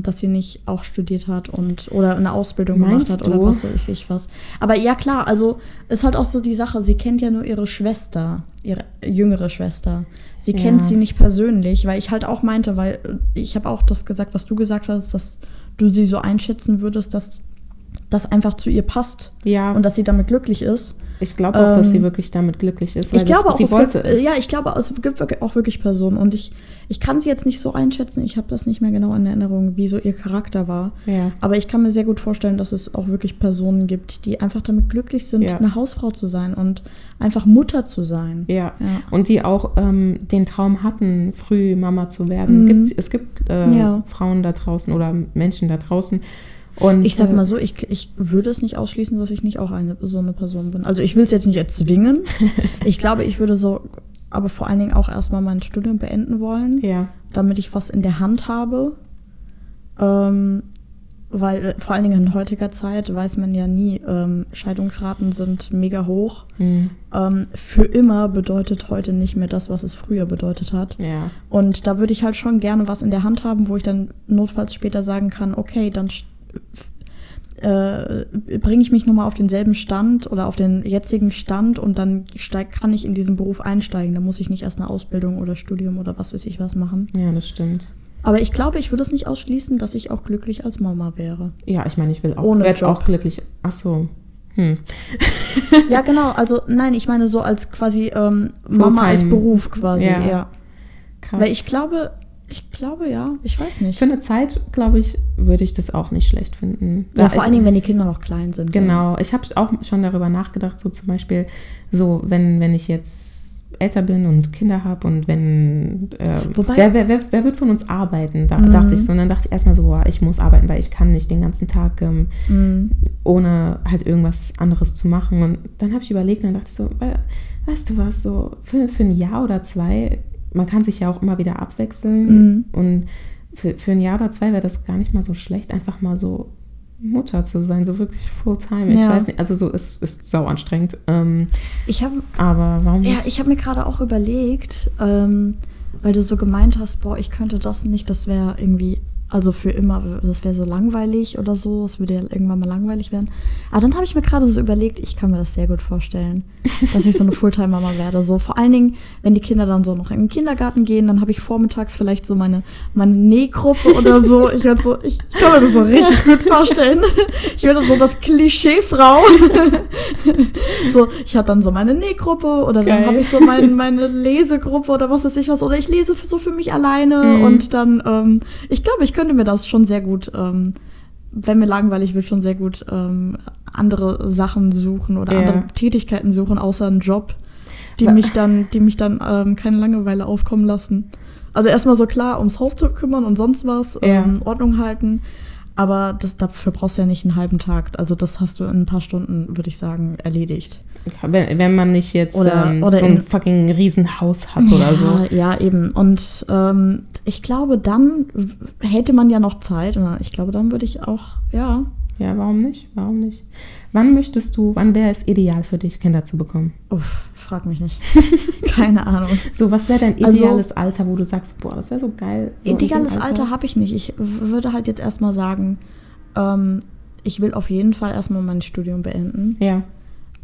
dass sie nicht auch studiert hat und oder eine Ausbildung Meinst gemacht hat oder du? was weiß ich was. Aber ja klar, also ist halt auch so die Sache, sie kennt ja nur ihre Schwester, ihre jüngere Schwester. Sie Ja. kennt sie nicht persönlich, weil ich halt auch meinte, weil ich habe auch das gesagt, was du gesagt hast, dass du sie so einschätzen würdest, dass das einfach zu ihr passt Ja, und dass sie damit glücklich ist. ich glaube auch, dass ähm, sie wirklich damit glücklich ist. Ich glaube das, auch, sie es wollte gibt, es. ja, ich glaube, es gibt wirklich- auch wirklich Personen und ich, ich kann sie jetzt nicht so einschätzen, ich habe das nicht mehr genau in Erinnerung, wie so ihr Charakter war. Ja. Aber ich kann mir sehr gut vorstellen, dass es auch wirklich Personen gibt, die einfach damit glücklich sind, Ja. eine Hausfrau zu sein und einfach Mutter zu sein. Ja. Ja. und die auch ähm, den Traum hatten, früh Mama zu werden. Mhm. Gibt, es gibt äh. Frauen da draußen oder Menschen da draußen. Und, Ich sag äh, mal so, ich, ich würde es nicht ausschließen, dass ich nicht auch eine so eine Person bin. Also ich will es jetzt nicht erzwingen. ich glaube, ich würde so, aber vor allen Dingen auch erstmal mein Studium beenden wollen. Ja, damit ich was in der Hand habe. Ähm, weil äh, vor allen Dingen in heutiger Zeit weiß man ja nie, ähm, Scheidungsraten sind mega hoch. mhm. Ähm, für immer bedeutet heute nicht mehr das, was es früher bedeutet hat. ja, Und da würde ich halt schon gerne was in der Hand haben, wo ich dann notfalls später sagen kann, okay, dann äh, bringe ich mich nochmal auf denselben Stand oder auf den jetzigen Stand und dann steig, kann ich in diesen Beruf einsteigen. Da muss ich nicht erst eine Ausbildung oder Studium oder was weiß ich was machen. ja, das stimmt. Aber ich glaube, ich würde es nicht ausschließen, dass ich auch glücklich als Mama wäre. Ja, ich meine, ich will auch, Ohne werd Job. auch glücklich. Ach so. Hm. ja, genau. Also nein, ich meine so als quasi ähm, Mama als. Beruf quasi. Ja. Ja. Krass. Weil ich glaube, ich glaube ja, ich weiß nicht. Für eine Zeit, glaube ich, würde ich das auch nicht schlecht finden. ja, Da vor allen Dingen, wenn die Kinder noch klein sind. Genau, ich habe auch schon darüber nachgedacht, so zum Beispiel, so wenn, wenn ich jetzt älter bin und Kinder habe und wenn, äh, Wobei- wer, wer, wer, wer wird von uns arbeiten? Da Mhm. dachte ich so, und dann dachte ich erstmal so, boah, ich muss arbeiten, weil ich kann nicht den ganzen Tag ähm, Mhm. ohne halt irgendwas anderes zu machen. Und dann habe ich überlegt und dann dachte ich so, we- weißt du was, so für, für ein Jahr oder zwei, man kann sich ja auch immer wieder abwechseln. Mhm. Und für, für ein Jahr oder zwei wäre das gar nicht mal so schlecht, einfach mal so Mutter zu sein, so wirklich Fulltime. Ich Ja. weiß nicht, also so ist, ist sau anstrengend. Ähm, Ich habe aber warum ja, ich habe mir gerade auch überlegt, ähm, weil du so gemeint hast, boah, ich könnte das nicht, das wäre irgendwie, also für immer, das wäre so langweilig oder so, es würde ja irgendwann mal langweilig werden. Aber dann habe ich mir gerade so überlegt, ich kann mir das sehr gut vorstellen, dass ich so eine Fulltime-Mama werde. So vor allen Dingen, wenn die Kinder dann so noch in den Kindergarten gehen, dann habe ich vormittags vielleicht so meine, meine Nähgruppe oder so. Ich würde so, ich kann mir das so richtig gut vorstellen. Ich würde so das Klischee-Frau. so, ich habe dann so meine Nähgruppe oder Geil. dann habe ich so mein, meine Lesegruppe oder was weiß ich was. Oder ich lese so für mich alleine Mhm. und dann, ähm, ich glaube, ich könnte mir das schon sehr gut, ähm, wenn mir langweilig wird, schon sehr gut ähm, andere Sachen suchen oder Ja. andere Tätigkeiten suchen, außer einen Job, die mich dann, die mich dann ähm, keine Langeweile aufkommen lassen. Also erstmal so klar ums Haus zu kümmern und sonst was, Ja. ähm, Ordnung halten. Aber das, dafür brauchst du ja nicht einen halben Tag. Also das hast du in ein paar Stunden, würde ich sagen, erledigt. Wenn, wenn man nicht jetzt Oder- ähm, oder so ein in- fucking Riesenhaus hat oder so. Ja, eben. Und ähm, ich glaube, dann hätte man ja noch Zeit. Und ich glaube, dann würde ich auch, ja. Ja, warum nicht? Warum nicht? Wann möchtest du, wann wäre es ideal für dich, Kinder zu bekommen? Uff, frag mich nicht. Keine Ahnung. So, was wäre dein Also- ideales Alter, wo du sagst, boah, das wäre so geil. So Ideales Alter habe ich nicht. Ich würde halt jetzt erstmal sagen, ähm, ich will auf jeden Fall erstmal mein Studium beenden. Ja.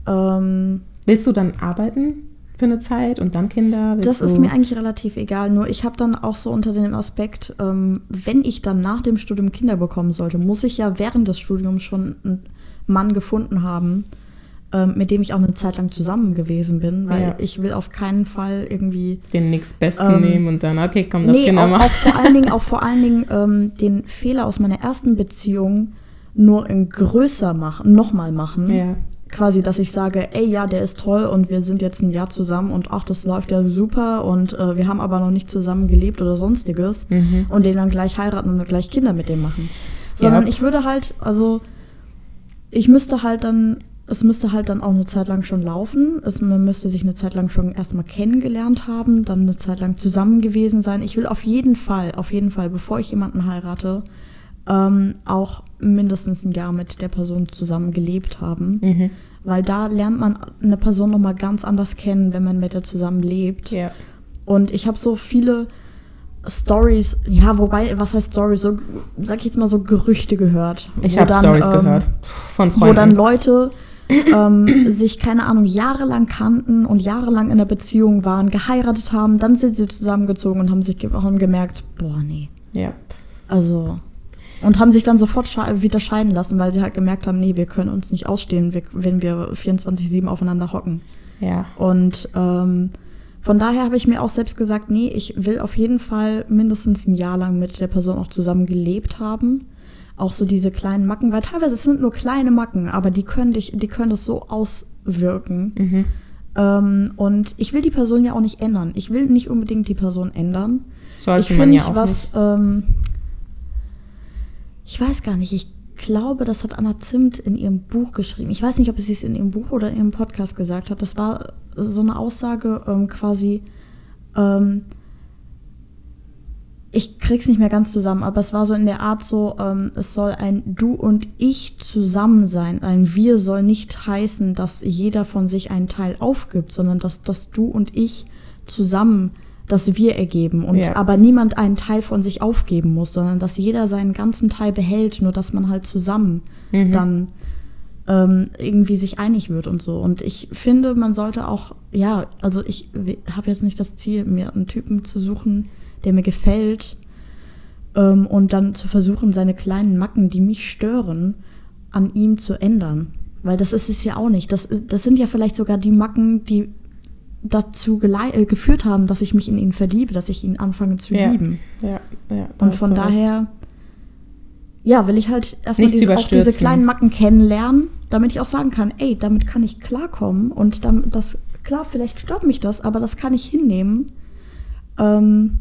Ähm, Willst du dann arbeiten für eine Zeit und dann Kinder? Das ist mir eigentlich relativ egal. Nur ich habe dann auch so unter dem Aspekt, ähm, wenn ich dann nach dem Studium Kinder bekommen sollte, muss ich ja während des Studiums schon einen Mann gefunden haben, ähm, mit dem ich auch eine Zeit lang zusammen gewesen bin, weil Ja. ich will auf keinen Fall irgendwie den nächstbesten Ähm, nehmen und dann, okay, komm, das nee, Kinder auch, machen. auch vor allen Dingen, auch vor allen Dingen ähm, den Fehler aus meiner ersten Beziehung nur in größer machen, nochmal machen. Ja. Quasi, dass ich sage, ey, ja, der ist toll und wir sind jetzt ein Jahr zusammen und ach, das läuft ja super und äh, wir haben aber noch nicht zusammen gelebt oder sonstiges Mhm. und den dann gleich heiraten und gleich Kinder mit dem machen. Sondern Ja. ich würde halt, also ich müsste halt dann, es müsste halt dann auch eine Zeit lang schon laufen. Es, man müsste sich eine Zeit lang schon erstmal kennengelernt haben, dann eine Zeit lang zusammen gewesen sein. Ich will auf jeden Fall, auf jeden Fall, bevor ich jemanden heirate, ähm, auch mindestens ein Jahr mit der Person zusammen gelebt haben. Mhm. weil da lernt man eine Person nochmal ganz anders kennen, wenn man mit der zusammen lebt. Ja. Und ich habe so viele Stories, ja, wobei, was heißt Stories? So, sag ich jetzt mal so Gerüchte gehört. Ich habe Stories ähm, gehört von Freunden. Wo dann Leute ähm, sich, keine Ahnung, jahrelang kannten und jahrelang in der Beziehung waren, geheiratet haben, dann sind sie zusammengezogen und haben sich ge haben gemerkt, boah, nee. ja. Also. Und haben sich dann sofort wieder scheiden lassen, weil sie halt gemerkt haben, nee, wir können uns nicht ausstehen, wenn wir 24-7 aufeinander hocken. Ja. Und ähm, von daher habe ich mir auch selbst gesagt, nee, ich will auf jeden Fall mindestens ein Jahr lang mit der Person auch zusammen gelebt haben. Auch so diese kleinen Macken, weil teilweise es sind nur kleine Macken, aber die können dich, die können das so auswirken. Mhm. Ähm, und ich will die Person ja auch nicht ändern. Ich will nicht unbedingt die Person ändern. Sollte ich finde, ja auch was, nicht. ähm, ich weiß gar nicht, ich glaube, das hat Anna Zimt in ihrem Buch geschrieben. Ich weiß nicht, ob sie es in ihrem Buch oder in ihrem Podcast gesagt hat. Das war so eine Aussage ähm, quasi, ähm, ich krieg's nicht mehr ganz zusammen, aber es war so in der Art so, ähm, es soll ein Du und Ich zusammen sein. Ein Wir soll nicht heißen, dass jeder von sich einen Teil aufgibt, sondern dass das Du und Ich zusammen das Wir ergeben und Ja. aber niemand einen Teil von sich aufgeben muss, sondern dass jeder seinen ganzen Teil behält, nur dass man halt zusammen Mhm. dann ähm, irgendwie sich einig wird und so. Und ich finde, man sollte auch, ja, also ich habe jetzt nicht das Ziel, mir einen Typen zu suchen, der mir gefällt ähm, und dann zu versuchen, seine kleinen Macken, die mich stören, an ihm zu ändern. Weil das ist es ja auch nicht. Das, das sind ja vielleicht sogar die Macken, die dazu äh, geführt haben, dass ich mich in ihn verliebe, dass ich ihn anfange zu Ja. lieben. Ja, ja. Und von recht. daher, ja, will ich halt erstmal diese, auch diese kleinen Macken kennenlernen, damit ich auch sagen kann, ey, damit kann ich klarkommen und damit das, klar, vielleicht stört mich das, aber das kann ich hinnehmen. Ähm,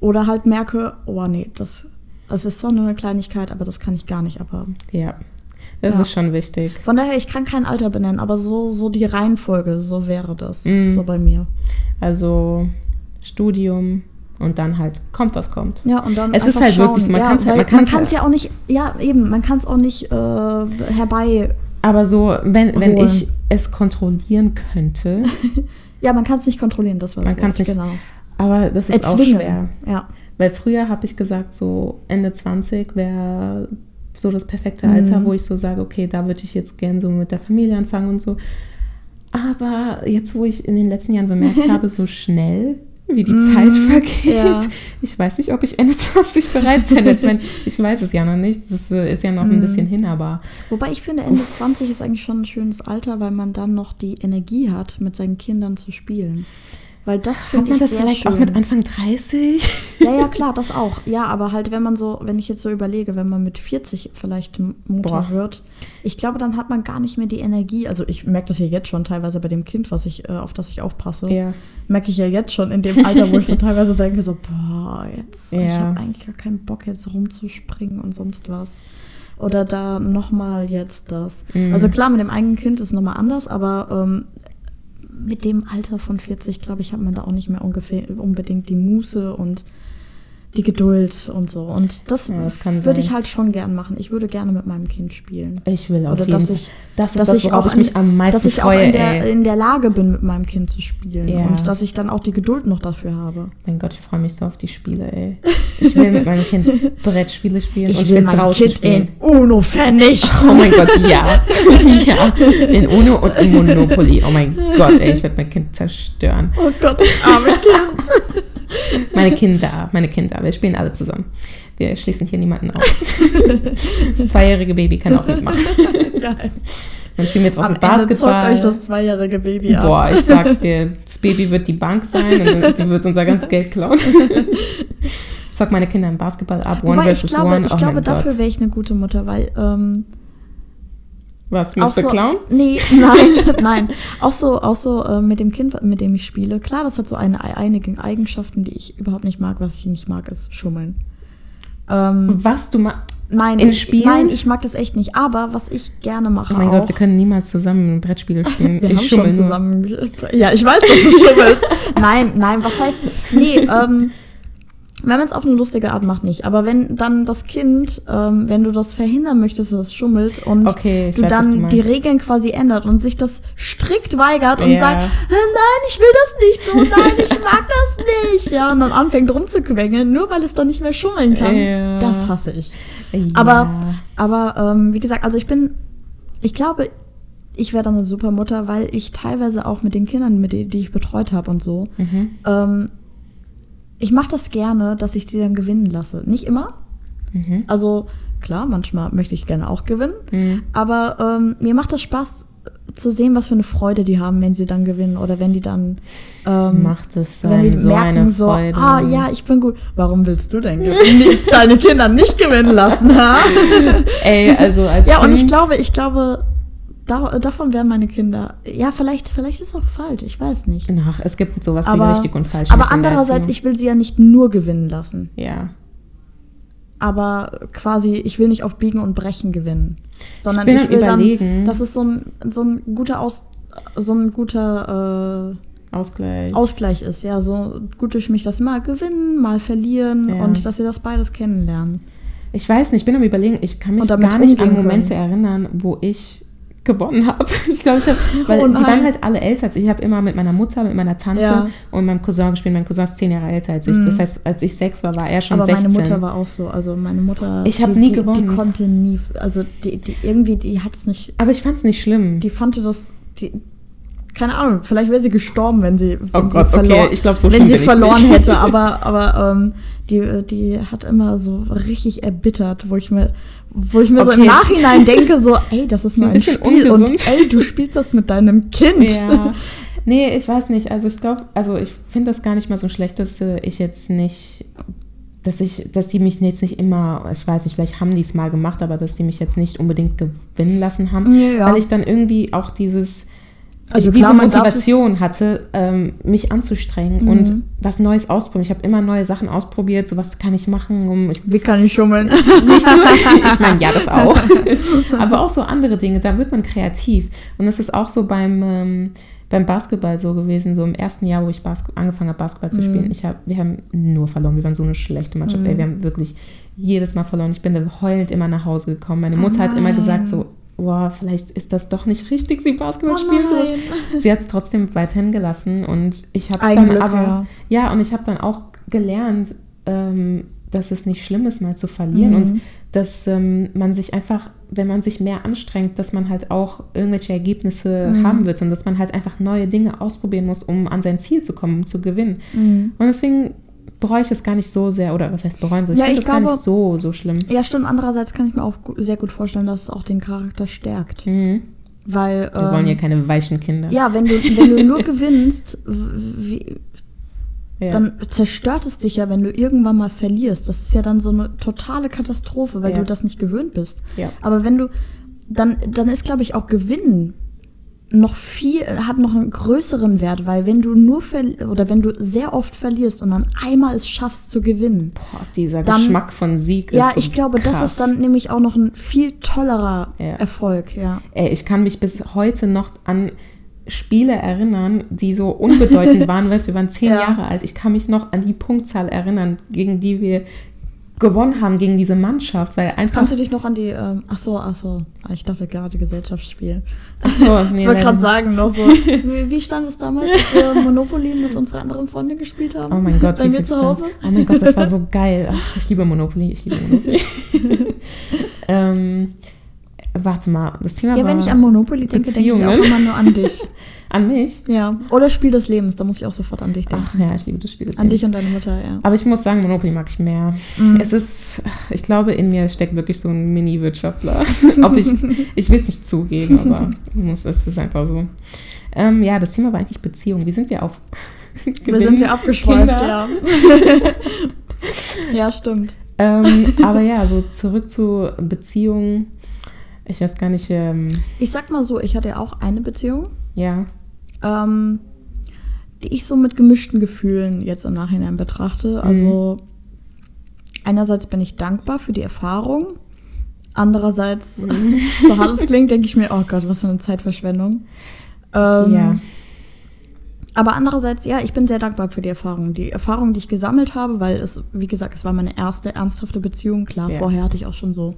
oder halt merke, oh nee, das, das ist nur eine Kleinigkeit, aber das kann ich gar nicht abhaben. Ja, das Ja. ist schon wichtig. Von daher, ich kann kein Alter benennen, aber so, so die Reihenfolge, so wäre das, Mhm. so bei mir. Also Studium und dann halt kommt, was kommt. Ja, und dann Es ist halt schauen. wirklich man ja, kann's ja- weil man kann es ja- ja auch nicht, ja eben, man kann es auch nicht äh, herbei, Aber so, wenn, wenn ich es kontrollieren könnte, ja, man kann es nicht kontrollieren, das war Man kann's Wort, nicht genau. aber das ist auch Erzwingen, schwer. ja. Weil früher habe ich gesagt, so Ende 20 wäre so das perfekte Mhm. Alter, wo ich so sage, okay, da würde ich jetzt gern so mit der Familie anfangen und so. Aber jetzt, wo ich in den letzten Jahren bemerkt habe, so schnell, wie die Zeit vergeht, Mhm. ja. ich weiß nicht, ob ich Ende 20 bereit sein werde. Ich meine, ich weiß es ja noch nicht. Das äh, ist ja noch Mhm. ein bisschen hin, aber Wobei ich finde, Ende 20 ist eigentlich schon ein schönes Alter, weil man dann noch die Energie hat, mit seinen Kindern zu spielen. Weil das hat finde man ich das sehr vielleicht schön. auch mit Anfang 30? Ja, ja, klar, das auch. Ja, aber halt, wenn man so, wenn ich jetzt so überlege, wenn man mit 40 vielleicht Mutter Boah. wird, ich glaube, dann hat man gar nicht mehr die Energie. Also ich merke das ja jetzt schon teilweise bei dem Kind, was ich, äh, auf das ich aufpasse. Ja. Merke ich ja jetzt schon in dem Alter, wo ich so teilweise denke, so, boah, jetzt, ich Ja. habe eigentlich gar keinen Bock, jetzt rumzuspringen und sonst was. Oder da nochmal jetzt das. Mhm. Also klar, mit dem eigenen Kind ist nochmal anders, aber ähm, mit dem Alter von 40, glaube ich, hat man da auch nicht mehr ungefähr, unbedingt die Muße und die Geduld und so. Und das, Ja, das würde ich halt schon gern machen. Ich würde gerne mit meinem Kind spielen. Ich will auf Oder dass ich, das dass das, ich auch ich mich am meisten dass ich freue, auch in der, ey. in der Lage bin, mit meinem Kind zu spielen. Ja. Und dass ich dann auch die Geduld noch dafür habe. Mein Gott, ich freue mich so auf die Spiele, ey. Ich will mit meinem Kind Brettspiele spielen und ich will mein draußen Kind spielen. in UNO vernichten. Oh mein Gott, ja. ja. In UNO und in Monopoly. Oh mein Gott, ey, ich werde mein Kind zerstören. Oh Gott, das arme Kind. Meine Kinder, meine Kinder, wir spielen alle zusammen. Wir schließen hier niemanden aus. Das zweijährige Baby kann auch mitmachen. Geil. Dann spielen wir jetzt Am draußen Ende Basketball. euch das zweijährige Baby ab. Boah, ich sag's dir, das Baby wird die Bank sein und die wird unser ganzes Geld klauen. Zock meine Kinder im Basketball ab, One Wobei ich versus glaube, One. ich oh glaube dafür wäre ich eine gute Mutter, weil ähm, Was, mit auch so, beklauen? Nee, nein, nein. Auch so, auch so äh, mit dem Kind, mit dem ich spiele. Klar, das hat so eine, einige Eigenschaften, die ich überhaupt nicht mag. Was ich nicht mag, ist Schummeln. Ähm, Was du mal. nein, in ich, Spielen? nein, ich mag das echt nicht. Aber was ich gerne mache Oh mein auch, Gott, wir können niemals zusammen Brettspiele spielen. wir ich haben schon zusammen. Ja, ich weiß, dass du schummelst. nein, nein, was heißt. Nee, ähm, wenn man es auf eine lustige Art macht, nicht. Aber wenn dann das Kind, ähm, wenn du das verhindern möchtest, dass es schummelt und Okay, du weiß, dann du die. Regeln quasi ändert und sich das strikt weigert und sagt, "Äh, nein, ich will das nicht so, nein, ich mag das nicht. Ja, und dann anfängt rumzuquengeln, nur weil es dann nicht mehr schummeln kann. Ja. Das hasse ich. Ja. Aber, aber ähm, wie gesagt, also ich bin, ich glaube, ich wäre dann eine super Mutter, weil ich teilweise auch mit den Kindern, mit die, die ich betreut habe und so, Mhm. ähm, ich mache das gerne, dass ich die dann gewinnen lasse. Nicht immer. Mhm. Also klar, manchmal möchte ich gerne auch gewinnen. Mhm. Aber ähm, mir macht das Spaß zu sehen, was für eine Freude die haben, wenn sie dann gewinnen oder wenn die dann ähm, Macht es wenn die so merken eine so, Freude. ah ja, ich bin gut. Warum willst du denn gewinnen? deine Kinder nicht gewinnen lassen, ha? Ey, also als Ja, und ich glaube, ich glaube, da, davon werden meine Kinder. Ja, vielleicht, vielleicht ist es auch falsch, ich weiß nicht. Ach, es gibt sowas wie Aber, richtig und falsch. aber andererseits, ich will sie ja nicht nur gewinnen lassen. Ja. Aber quasi, ich will nicht auf Biegen und Brechen gewinnen. Sondern bin ich, am will Überlegen. dann, das ist so ein, so ein guter Aus, so ein guter äh, Ausgleich. Ausgleich ist. Ja, so gut durch mich, dass sie mal gewinnen, mal verlieren Ja. und dass sie das beides kennenlernen. Ich weiß nicht, ich bin am überlegen, ich kann mich gar nicht an Momente erinnern, wo ich gewonnen habe. Ich glaube, ich habe, weil Oh die waren halt alle älter als ich. Ich habe immer mit meiner Mutter, mit meiner Tante Ja. und meinem Cousin gespielt. Mein Cousin ist zehn Jahre älter als ich. Mhm. Das heißt, als ich sechs war, war er schon Aber 16. meine Mutter war auch so. Also meine Mutter. Ich hab die, nie die, Die gewonnen. konnte nie. Also die, die irgendwie, die hat es nicht. Aber ich fand es nicht schlimm. Die fand das. Die, keine Ahnung, vielleicht wäre sie gestorben, wenn sie, wenn Oh sie Gott, okay, verloren, ich glaub, so wenn sie verloren nicht. hätte. Aber, aber ähm, die, die hat immer so richtig erbittert, wo ich mir, wo ich mir so im Okay. Nachhinein denke, so, ey, das ist nur ein Spiel und ungesund. ey, du spielst das mit deinem Kind. Ja. Nee, ich weiß nicht. Also ich glaube, also ich finde das gar nicht mal so schlecht, dass äh, ich jetzt nicht, dass ich, dass die mich jetzt nicht immer, ich weiß nicht, vielleicht haben die es mal gemacht, aber dass die mich jetzt nicht unbedingt gewinnen lassen haben, Ja, ja. weil ich dann irgendwie auch dieses Also diese klar, Motivation hatte, ähm, mich anzustrengen Mhm. und was Neues ausprobieren. Ich habe immer neue Sachen ausprobiert, so was kann ich machen, um ich Wie kann ich schummeln? nicht nur, ich meine, ja, das auch. Aber auch so andere Dinge, da wird man kreativ. Und das ist auch so beim, ähm, beim Basketball so gewesen, so im ersten Jahr, wo ich Basket angefangen habe, Basketball zu spielen. Ich hab, wir haben nur verloren, wir waren so eine schlechte Mannschaft. Ey, wir haben wirklich jedes Mal verloren. Ich bin dann heulend immer nach Hause gekommen. Meine Mutter hat immer nein. gesagt so, boah, vielleicht ist das doch nicht richtig, sie Basketball Oh spielen nein. Sie hat es trotzdem weiterhin gelassen und ich habe dann Eigenglück, aber ja. ja und ich habe dann auch gelernt, ähm, dass es nicht schlimm ist, mal zu verlieren Mhm. und dass ähm, man sich einfach, wenn man sich mehr anstrengt, dass man halt auch irgendwelche Ergebnisse Mhm. haben wird und dass man halt einfach neue Dinge ausprobieren muss, um an sein Ziel zu kommen, um zu gewinnen. Mhm. Und deswegen bereue ich es gar nicht so sehr, oder was heißt bereuen so? Ich Ja, finde es gar nicht so, so schlimm. Ja, stimmt. Andererseits kann ich mir auch sehr gut vorstellen, dass es auch den Charakter stärkt. Mhm. Weil. Wir wollen ja ähm, keine weichen Kinder. ja, wenn du, wenn du nur gewinnst, wie, Ja. dann zerstört es dich ja, wenn du irgendwann mal verlierst. Das ist ja dann so eine totale Katastrophe, weil Ja. du das nicht gewöhnt bist. Ja. Aber wenn du, dann, dann ist, glaube ich, auch Gewinnen noch viel, hat noch einen größeren Wert, weil wenn du nur oder wenn du sehr oft verlierst und dann einmal es schaffst zu gewinnen, Boah, dieser dann- Geschmack von Sieg ja, ist so ich glaube, das krass. ist dann nämlich auch noch ein viel tollerer Ja. Erfolg, ja. Ey, ich kann mich bis heute noch an Spiele erinnern, die so unbedeutend waren, weißt wir waren zehn Ja. Jahre alt. Ich kann mich noch an die Punktzahl erinnern, gegen die wir gewonnen haben, gegen diese Mannschaft, weil einfach. Kannst du dich noch an die, ähm, ach so, ach so, Ah, ich dachte gerade Gesellschaftsspiel. Ach so, nee, ich wollte gerade sagen, noch so, wie, wie stand es damals, als wir Monopoly mit unserer anderen Freundin gespielt haben? Oh mein Gott, Bei mir zu stand- Hause? Oh mein Gott, das war so geil. Ach, ich liebe Monopoly, ich liebe Monopoly. ähm, warte mal, das Thema Ja, war wenn ich an Monopoly denke, denke ich auch immer nur an dich. an mich. Ja. Oder Spiel des Lebens, da muss ich auch sofort an dich denken. Ach ja, ich liebe das Spiel. des an dich Lebens. und deine Mutter, ja. Aber ich muss sagen, Monopoly mag ich mehr. Mhm. Es ist, ich glaube, in mir steckt wirklich so ein Mini-Wirtschaftler. Ob ich, ich will es nicht zugeben, aber muss, es ist einfach so. Ähm, ja, das Thema war eigentlich Beziehung. Wie sind wir auf Wir sind ja abgeschweift, ja. ja, stimmt. Ähm, aber ja, so zurück zu Beziehungen. Ich weiß gar nicht, ähm, Ich sag mal so, ich hatte ja auch eine Beziehung, ja. ähm, die ich so mit gemischten Gefühlen jetzt im Nachhinein betrachte. Also einerseits bin ich dankbar für die Erfahrung. Andererseits, so hart es klingt, denke ich mir, oh Gott, was für eine Zeitverschwendung. Ähm, Ja. Aber andererseits, ja, ich bin sehr dankbar für die Erfahrung. Die Erfahrung, die ich gesammelt habe, weil es, wie gesagt, es war meine erste ernsthafte Beziehung. Klar, Ja. vorher hatte ich auch schon so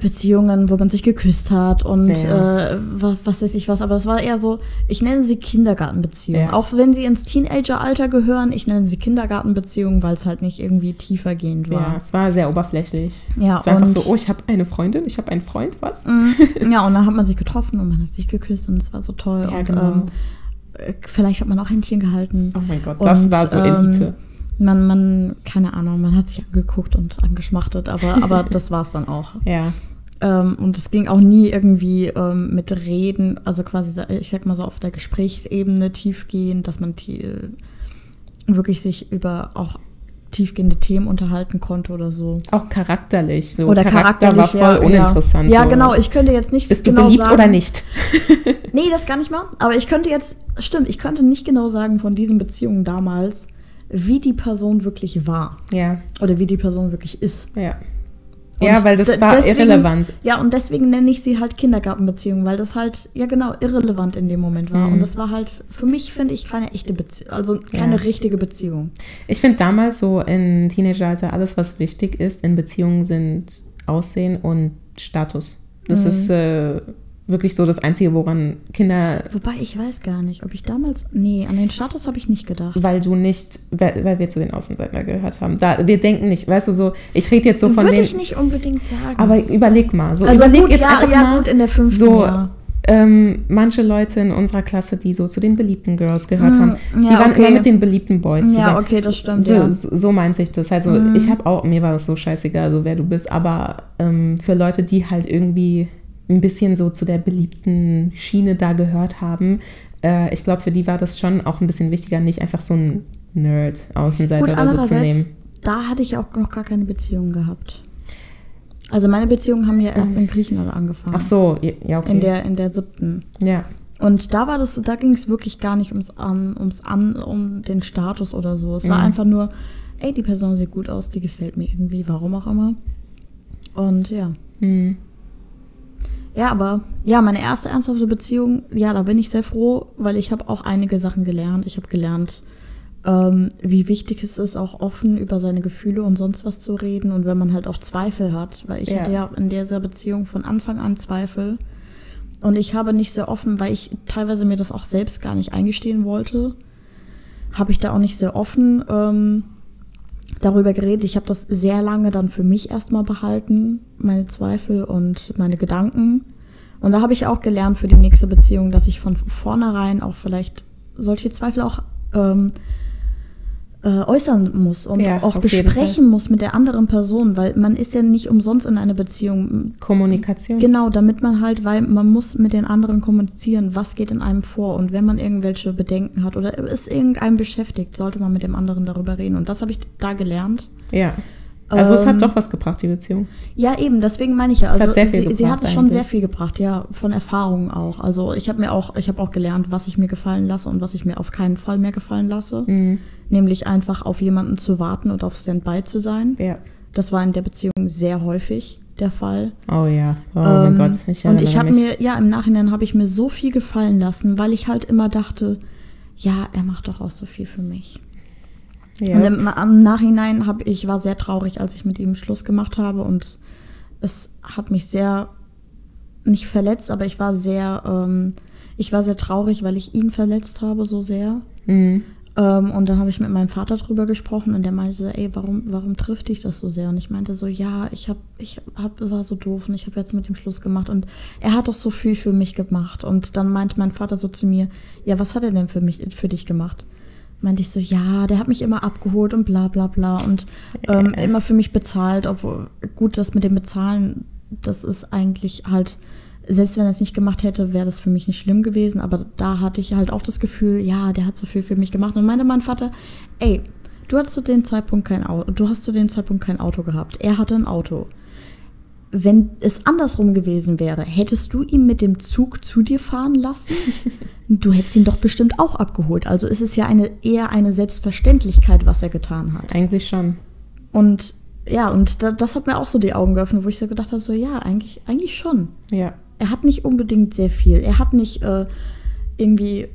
Beziehungen, wo man sich geküsst hat und Ja. äh, was, was weiß ich was. Aber das war eher so, ich nenne sie Kindergartenbeziehungen. Ja. Auch wenn sie ins Teenageralter gehören, ich nenne sie Kindergartenbeziehungen, weil es halt nicht irgendwie tiefergehend Ja, war. es war sehr oberflächlich. Ja, es war einfach so, oh, ich habe eine Freundin, ich habe einen Freund, was? Mhm. ja, und dann hat man sich getroffen und man hat sich geküsst und es war so toll. Ja, und genau. ähm, äh, vielleicht hat man auch Händchen gehalten. Oh mein Gott, das Und, war so ähm, Elite. Man, man, keine Ahnung, man hat sich angeguckt und angeschmachtet, aber, aber das war es dann auch. Ja, Ähm, und es ging auch nie irgendwie ähm, mit Reden, also quasi, ich sag mal so auf der Gesprächsebene tiefgehend, dass man tie- wirklich sich über auch tiefgehende Themen unterhalten konnte oder so. auch charakterlich. So oder Charakter war charakterlich, voll ja, uninteressant. Ja, ja so. genau, ich könnte jetzt nicht Bist du genau beliebt sagen, oder nicht? Nee, das gar nicht mal. Aber ich könnte jetzt, stimmt, ich könnte nicht genau sagen von diesen Beziehungen damals, wie die Person wirklich war. Ja, Oder wie die Person wirklich ist. ja. Und ja, weil das war deswegen- irrelevant. Ja, und deswegen nenne ich sie halt Kindergartenbeziehungen, weil das halt, ja genau, irrelevant in dem Moment war. Mhm. Und das war halt, für mich finde ich keine echte Beziehung, also keine Ja. richtige Beziehung. Ich finde damals so in Teenageralter, alles, was wichtig ist in Beziehungen, sind Aussehen und Status. Das Mhm. ist äh, wirklich so das Einzige, woran Kinder, Wobei ich weiß gar nicht, ob ich damals, nee, an den Status habe ich nicht gedacht. weil du nicht, weil, weil wir zu den Außenseitern gehört haben. Da, wir denken nicht, weißt du, so, ich rede jetzt so von Würde den. ich nicht unbedingt sagen. Aber überleg mal, so also überleg gut, jetzt ja, einfach ja mal. gut, in der fünften, so, ja. ähm, manche Leute in unserer Klasse, die so zu den beliebten Girls gehört Mm, haben, die ja, waren okay. immer mit den beliebten Boys Ja, zusammen. okay, das stimmt, So, ja. so, so meinte ich das. Also Mhm. ich habe auch, mir war das so scheißegal, so wer du bist, aber ähm, für Leute, die halt irgendwie ein bisschen so zu der beliebten Schiene da gehört haben, äh, ich glaube, für die war das schon auch ein bisschen wichtiger, nicht einfach so ein Nerd Außenseiter Gut, oder so zu andererseits, nehmen. da hatte ich auch noch gar keine Beziehung gehabt. Also meine Beziehungen haben ja erst in Griechenland angefangen. Ach so, ja, okay. In der, in der siebten. ja. Und da war das, da ging es wirklich gar nicht ums An, ums An, um den Status oder so. Es war Mhm. einfach nur, ey, die Person sieht gut aus, die gefällt mir irgendwie, warum auch immer. Und ja. Hm. Ja, aber ja, meine erste ernsthafte Beziehung, ja, da bin ich sehr froh, weil ich habe auch einige Sachen gelernt. Ich habe gelernt, ähm, wie wichtig es ist, auch offen über seine Gefühle und sonst was zu reden. Und wenn man halt auch Zweifel hat, weil ich Ja. hatte ja in dieser Beziehung von Anfang an Zweifel. Und ich habe nicht sehr offen, weil ich teilweise mir das auch selbst gar nicht eingestehen wollte, habe ich da auch nicht sehr offen ähm, darüber geredet. Ich habe das sehr lange dann für mich erstmal behalten, meine Zweifel und meine Gedanken. Und da habe ich auch gelernt für die nächste Beziehung, dass ich von vornherein auch vielleicht solche Zweifel auch ähm, äh, äußern muss und Ja, auch besprechen muss mit der anderen Person, weil man ist ja nicht umsonst in einer Beziehung. Kommunikation. Genau, damit man halt, weil man muss mit den anderen kommunizieren, was geht in einem vor und wenn man irgendwelche Bedenken hat oder ist irgendeinem beschäftigt, sollte man mit dem anderen darüber reden. Und das habe ich da gelernt. Ja. Also es Ähm, hat doch was gebracht, die Beziehung. Ja, eben, deswegen meine ich ja. Es Also hat sehr viel sie, sie hat gebracht es schon sehr viel gebracht, ja, von Erfahrungen auch. Also ich habe mir auch, ich habe auch gelernt, was ich mir gefallen lasse und was ich mir auf keinen Fall mehr gefallen lasse. Mhm. Nämlich einfach auf jemanden zu warten und auf Standby zu sein. Ja. Das war in der Beziehung sehr häufig der Fall. Oh ja. Oh Ähm, mein Gott. Ich und ich habe mir, ja, im Nachhinein habe ich mir so viel gefallen lassen, weil ich halt immer dachte, ja, er macht doch auch so viel für mich. Ja. Und im, am Nachhinein habe ich war sehr traurig, als ich mit ihm Schluss gemacht habe und es, es hat mich sehr nicht verletzt, aber ich war sehr ähm, ich war sehr traurig, weil ich ihn verletzt habe so sehr. Mhm. Ähm, und dann habe ich mit meinem Vater drüber gesprochen und der meinte, so, ey, warum, warum trifft dich das so sehr? Und ich meinte so, ja, ich hab, ich hab, war so doof und ich habe jetzt mit ihm Schluss gemacht und er hat doch so viel für mich gemacht. Und dann meinte mein Vater so zu mir, ja, was hat er denn für mich, für dich gemacht? Meinte ich so, ja, der hat mich immer abgeholt und bla bla bla und ähm, immer für mich bezahlt, obwohl gut, das mit dem Bezahlen, das ist eigentlich halt selbst wenn er es nicht gemacht hätte, wäre das für mich nicht schlimm gewesen. Aber da hatte ich halt auch das Gefühl, ja, der hat so viel für mich gemacht. Und meinte mein Vater, ey, du hast zu dem Zeitpunkt kein Auto, du hast zu dem Zeitpunkt kein Auto gehabt. Er hatte ein Auto. Wenn es andersrum gewesen wäre, hättest du ihn mit dem Zug zu dir fahren lassen? Du hättest ihn doch bestimmt auch abgeholt. Also ist es ja eine, eher eine Selbstverständlichkeit, was er getan hat. Eigentlich schon. Und ja, und da, das hat mir auch so die Augen geöffnet, wo ich so gedacht habe, so ja, eigentlich, eigentlich schon. Ja. Er hat nicht unbedingt sehr viel. Er hat nicht äh, irgendwie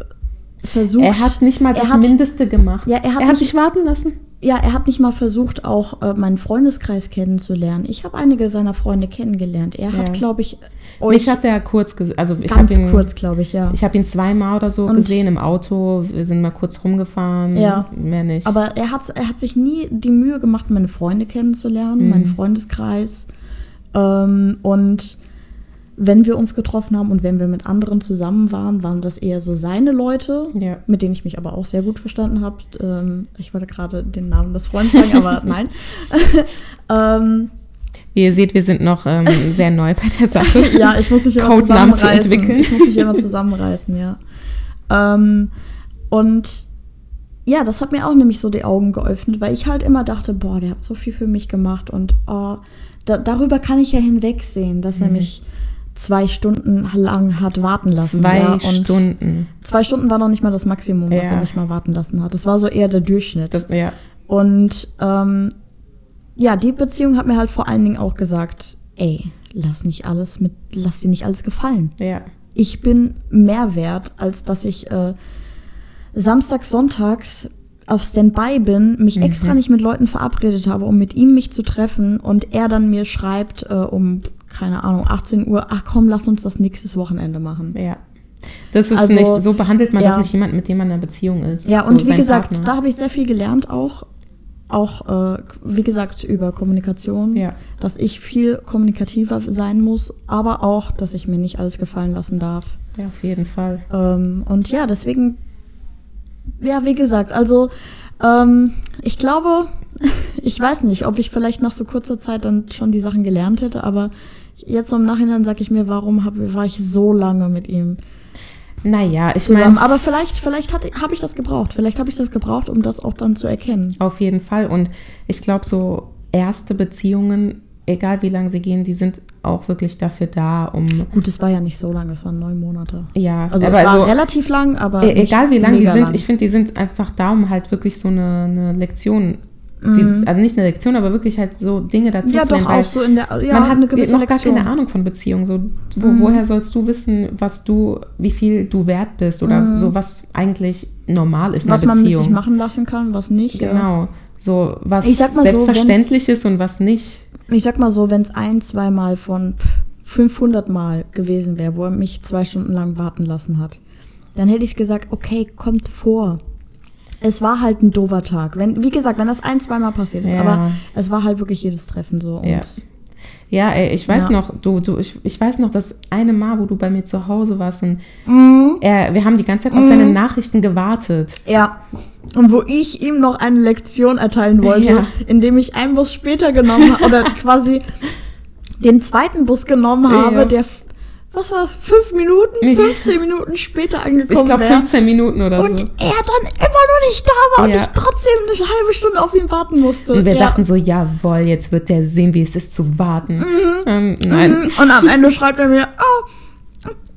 versucht. Er hat nicht mal das hat- Mindeste gemacht. Ja, er hat er hat nicht- sich warten lassen. Ja, er hat nicht mal versucht, auch äh, meinen Freundeskreis kennenzulernen. Ich habe einige seiner Freunde kennengelernt. Er hat, Ja. glaube ich, Mich euch hat er kurz gesehen. Also ich ganz habe ihn, kurz, glaube ich, ja. ich habe ihn zweimal oder so Und- gesehen im Auto. Wir sind mal kurz rumgefahren. Ja. Mehr nicht. Aber er hat, er hat sich nie die Mühe gemacht, meine Freunde kennenzulernen, meinen Freundeskreis. Ähm, und wenn wir uns getroffen haben und wenn wir mit anderen zusammen waren, waren das eher so seine Leute, Ja. mit denen ich mich aber auch sehr gut verstanden habe. Ähm, ich wollte gerade den Namen des Freundes sagen, aber nein. ähm, Wie ihr seht, wir sind noch ähm, sehr neu bei der Sache. ja, ich muss mich immer Codenamen zu zusammenreißen. entwickeln. Ich muss mich immer zusammenreißen, ja. Ähm, und ja, das hat mir auch nämlich so die Augen geöffnet, weil ich halt immer dachte, boah, der hat so viel für mich gemacht und oh, da, darüber kann ich ja hinwegsehen, dass Mhm. er mich zwei Stunden lang hat warten lassen. Zwei ja, und Stunden. Zwei Stunden war noch nicht mal das Maximum, was Ja. er mich mal warten lassen hat. Das war so eher der Durchschnitt. Das, ja. Und ähm, ja, die Beziehung hat mir halt vor allen Dingen auch gesagt, ey, lass nicht alles mit, lass dir nicht alles gefallen. Ja. Ich bin mehr wert, als dass ich äh, samstags, sonntags auf Standby bin, mich extra nicht mit Leuten verabredet habe, um mit ihm mich zu treffen und er dann mir schreibt äh, um, keine Ahnung, 18 Uhr, ach komm, lass uns das nächstes Wochenende machen. Ja. Das ist Also, nicht, so behandelt man ja. doch nicht jemanden, mit dem man in einer Beziehung ist. Ja, so und wie gesagt, Partner. da habe ich sehr viel gelernt auch. Auch, äh, wie gesagt, über Kommunikation. Ja. Dass ich viel kommunikativer sein muss, aber auch, dass ich mir nicht alles gefallen lassen darf. Ja, auf jeden Fall. Ähm, und ja, deswegen, ja, wie gesagt, also ähm, ich glaube, ich weiß nicht, ob ich vielleicht nach so kurzer Zeit dann schon die Sachen gelernt hätte, aber jetzt so im Nachhinein sage ich mir, warum hab, war ich so lange mit ihm Naja, ich meine, Aber vielleicht, vielleicht habe ich das gebraucht. Vielleicht habe ich das gebraucht, um das auch dann zu erkennen. auf jeden Fall. Und ich glaube, so erste Beziehungen, egal wie lange sie gehen, die sind auch wirklich dafür da, um. Gut, es war ja nicht so lang, es waren neun Monate. Ja, Also es war also, relativ lang, aber e- egal wie lang die sind, lang. ich finde, die sind einfach da, um halt wirklich so eine, eine Lektion. Mhm. Die, also nicht eine Lektion, aber wirklich halt so Dinge dazu ja, zu doch lernen, weil auch so in der ja, man hat eine gewisse noch Lektion. Mhm. gar keine Ahnung von Beziehungen. So, wo, Woher sollst du wissen, was du, wie viel du wert bist oder so, was eigentlich normal ist in Mhm. was einer man mit Beziehung? sich machen lassen kann, was nicht. Ja. Genau. So, was Ich sag mal so, selbstverständlich ist und was nicht. Ich sag mal so, wenn es ein, zweimal von pff, 500 Mal gewesen wäre, wo er mich zwei Stunden lang warten lassen hat, dann hätte ich gesagt, okay, kommt vor. Es war halt ein doofer Tag. Wenn, wie gesagt, wenn das ein, zweimal passiert ist, Ja. aber es war halt wirklich jedes Treffen so. Und Ja. Ja, ey, ich weiß Ja. noch, du, du, ich, ich weiß noch, das eine Mal, wo du bei mir zu Hause warst und Mhm. er, wir haben die ganze Zeit auf seine Nachrichten gewartet. Ja. Und wo ich ihm noch eine Lektion erteilen wollte, Ja. indem ich einen Bus später genommen habe, oder quasi den zweiten Bus genommen habe, der, was war das, fünf Minuten, Ja. 15 Minuten später Ich angekommen glaube wäre. 15 Minuten oder Und so. er dann immer noch nicht da war und Ja. ich trotzdem eine halbe Stunde auf ihn warten musste. Und wir ja. dachten so, jawohl, jetzt wird der sehen, wie es ist zu warten. Ähm, nein. Mhm. Und am Ende schreibt er mir, oh,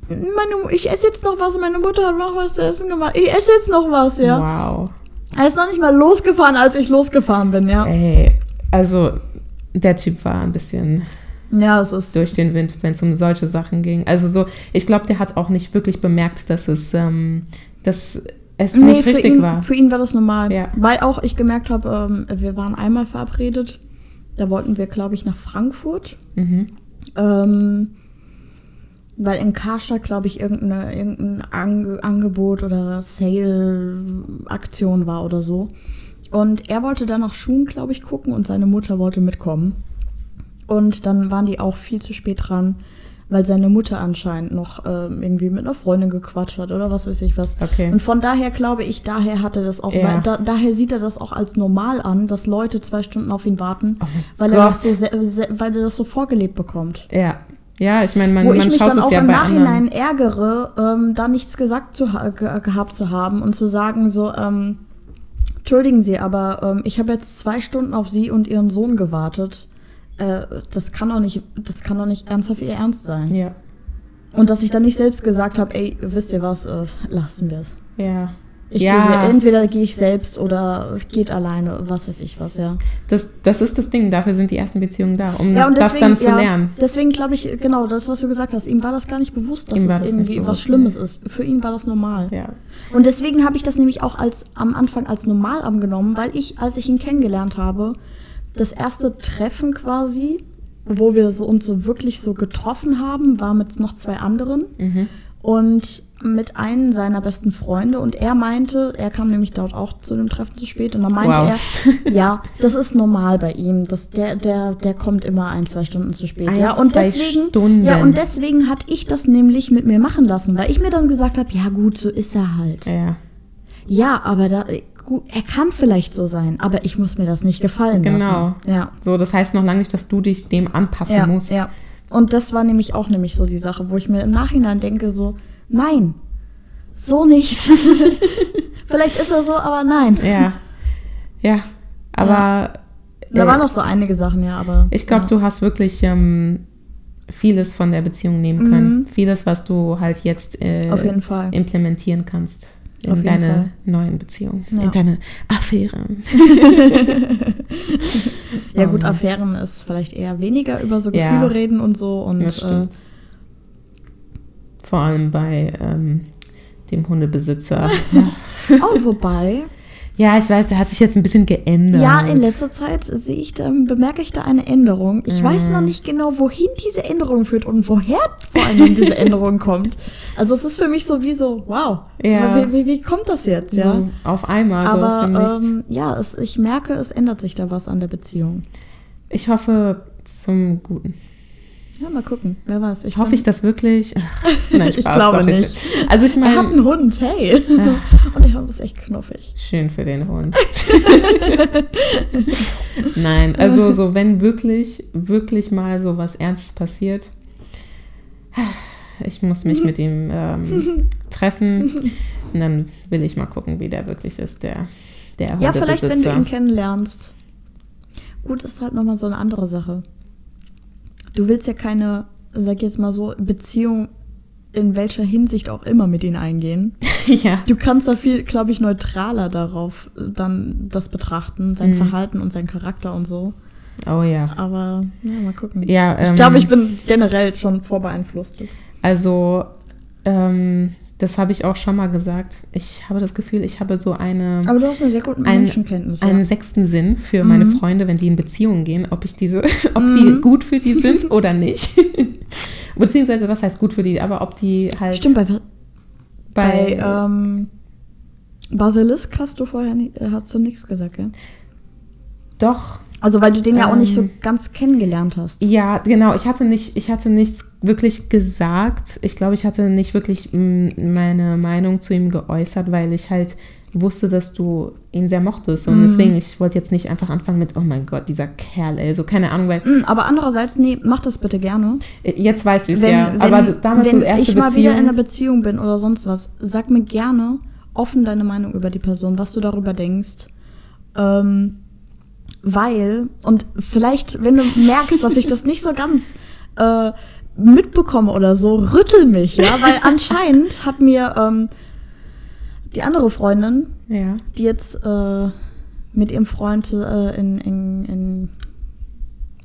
meine, ich esse jetzt noch was, meine Mutter hat noch was zu essen gemacht. Ich esse jetzt noch was, ja. Wow. Er ist noch nicht mal losgefahren, als ich losgefahren bin, ja. Ey, also der Typ war ein bisschen Ja, es ist. durch den Wind, wenn es um solche Sachen ging. Also so, ich glaube, der hat auch nicht wirklich bemerkt, dass es, ähm, dass es nicht für richtig ihn, war. Für ihn war das normal. Ja. Weil auch ich gemerkt habe, ähm, wir waren einmal verabredet. Da wollten wir, glaube ich, nach Frankfurt. Mhm. Ähm, weil in Karstadt, glaube ich, irgendeine, irgendein Ange Angebot oder Sale-Aktion war oder so. Und er wollte dann nach Schuhen, glaube ich, gucken und seine Mutter wollte mitkommen. Und dann waren die auch viel zu spät dran, weil seine Mutter anscheinend noch ähm, irgendwie mit einer Freundin gequatscht hat oder was weiß ich was. Okay. Und von daher glaube ich, daher hat er das auch, Ja. da, daher sieht er das auch als normal an, dass Leute zwei Stunden auf ihn warten, Oh weil, er das so, se- se- weil er das so vorgelebt bekommt. Ja. Ja, ich meine, man, Wo man ich mich dann auch ja im Nachhinein anderen. ärgere, ähm, da nichts gesagt zu ge gehabt zu haben und zu sagen so, ähm, entschuldigen Sie, aber ähm, ich habe jetzt zwei Stunden auf Sie und Ihren Sohn gewartet. Äh, das kann doch nicht, das kann doch nicht ernsthaft Ihr Ernst sein. Ja. Und dass ich dann nicht selbst gesagt habe, ey, wisst ihr was, äh, lassen wir es. Ja. Ich Ja. gehe, entweder gehe ich selbst oder geht alleine, was weiß ich was, ja. Das, das ist das Ding, dafür sind die ersten Beziehungen da, um Ja, und das deswegen, dann zu ja, lernen. Deswegen glaube ich, genau, das, was du gesagt hast, ihm war das gar nicht bewusst, dass Ihm es das irgendwie was bewusst, Schlimmes ist. Für ihn war das normal. Ja. Und deswegen habe ich das nämlich auch als am Anfang als normal angenommen, weil ich, als ich ihn kennengelernt habe, das erste Treffen quasi, wo wir so, uns so wirklich so getroffen haben, war mit noch zwei anderen Mhm. und mit einem seiner besten Freunde und er meinte, er kam nämlich dort auch zu dem Treffen zu spät und dann meinte Wow. er, ja, das ist normal bei ihm, das, der, der, der kommt immer ein, zwei Stunden zu spät. Ein, ja, und zwei deswegen, Stunden. ja, und deswegen hatte ich das nämlich mit mir machen lassen, weil ich mir dann gesagt habe, ja gut, so ist er halt. Ja. Ja, aber da, gut, er kann vielleicht so sein, aber ich muss mir das nicht gefallen Genau. lassen. Ja. So, das heißt noch lange nicht, dass du dich dem anpassen Ja, musst. ja. Und das war nämlich auch nämlich so die Sache, wo ich mir im Nachhinein denke, so, nein, so nicht. vielleicht ist er so, aber nein. Ja. Ja. Aber Da äh, waren noch so einige Sachen, ja, aber. ich glaube, ja. du hast wirklich ähm, vieles von der Beziehung nehmen können. Mhm. Vieles, was du halt jetzt äh, Auf jeden Fall. implementieren kannst in deine neuen Beziehungen, Ja. in deine Affäre. Ja, gut, Mann. Affären ist vielleicht eher weniger über so Ja. Gefühle reden und so. Und Das stimmt. Vor allem bei ähm, dem Hundebesitzer. Äh, oh, wobei, ja, ich weiß, der hat sich jetzt ein bisschen geändert. ja, in letzter Zeit sehe ich da, bemerke ich da eine Änderung. Ich weiß Mhm. noch nicht genau, wohin diese Änderung führt und woher vor allem diese Änderung kommt. Also es ist für mich so wie so, wow, Ja. wie, wie, wie kommt das jetzt, ja? so auf einmal, Aber ähm, ja, es, ich merke, es ändert sich da was an der Beziehung. Ich hoffe zum Guten. Ja, mal gucken, wer weiß. Ich Hoffe ich das wirklich? Ach, nein, Ich glaube doch nicht. Also ich Er hat meine, einen Hund, hey. Und der Hund ist echt knuffig. schön für den Hund. Nein, also so wenn wirklich, wirklich mal so was Ernstes passiert, ich muss mich mit ihm ähm, treffen und dann will ich mal gucken, wie der wirklich ist, der, der Ja, vielleicht, wenn du ihn kennenlernst. Gut, ist halt nochmal so eine andere Sache. Du willst ja keine, sag ich jetzt mal so, Beziehung in welcher Hinsicht auch immer mit ihm eingehen. ja. Du kannst da viel, glaube ich, neutraler darauf äh, dann das betrachten, sein Mhm. Verhalten und sein Charakter und so. Oh ja. Aber ja, mal gucken. Ja, ich ähm, glaube, ich bin generell schon vorbeeinflusst. Also, ähm, das habe ich auch schon mal gesagt. Ich habe das Gefühl, ich habe so eine, Aber du hast eine sehr gute Ein- Menschenkenntnis. einen ja. sechsten Sinn für meine Mhm. Freunde, wenn die in Beziehungen gehen, ob ich diese, ob Mhm. die gut für die sind oder nicht. Beziehungsweise, was heißt gut für die, aber ob die halt Stimmt, bei, bei, bei ähm, Basilisk hast du vorher nie, äh, hast du nichts gesagt, gell? doch, Also weil du den ja auch nicht so Ähm, ganz kennengelernt hast. ja, genau, ich hatte nicht, ich hatte nichts wirklich gesagt. Ich glaube, ich hatte nicht wirklich mm, meine Meinung zu ihm geäußert, weil ich halt wusste, dass du ihn sehr mochtest. Und Mhm. deswegen, ich wollte jetzt nicht einfach anfangen mit, oh mein Gott, dieser Kerl, ey, so keine Ahnung, weil Mm, Aber andererseits, nee, mach das bitte gerne. Jetzt weiß ich es ja. wenn, aber damals wenn so erste ich mal wieder in einer Beziehung. Beziehung bin oder sonst was, sag mir gerne offen deine Meinung über die Person, was du darüber denkst. Ähm, weil, und vielleicht, wenn du merkst, dass ich das nicht so ganz äh, mitbekomme oder so, rüttel mich, ja, weil anscheinend hat mir ähm, die andere Freundin, Ja. die jetzt äh, mit ihrem Freund äh, in, in, in,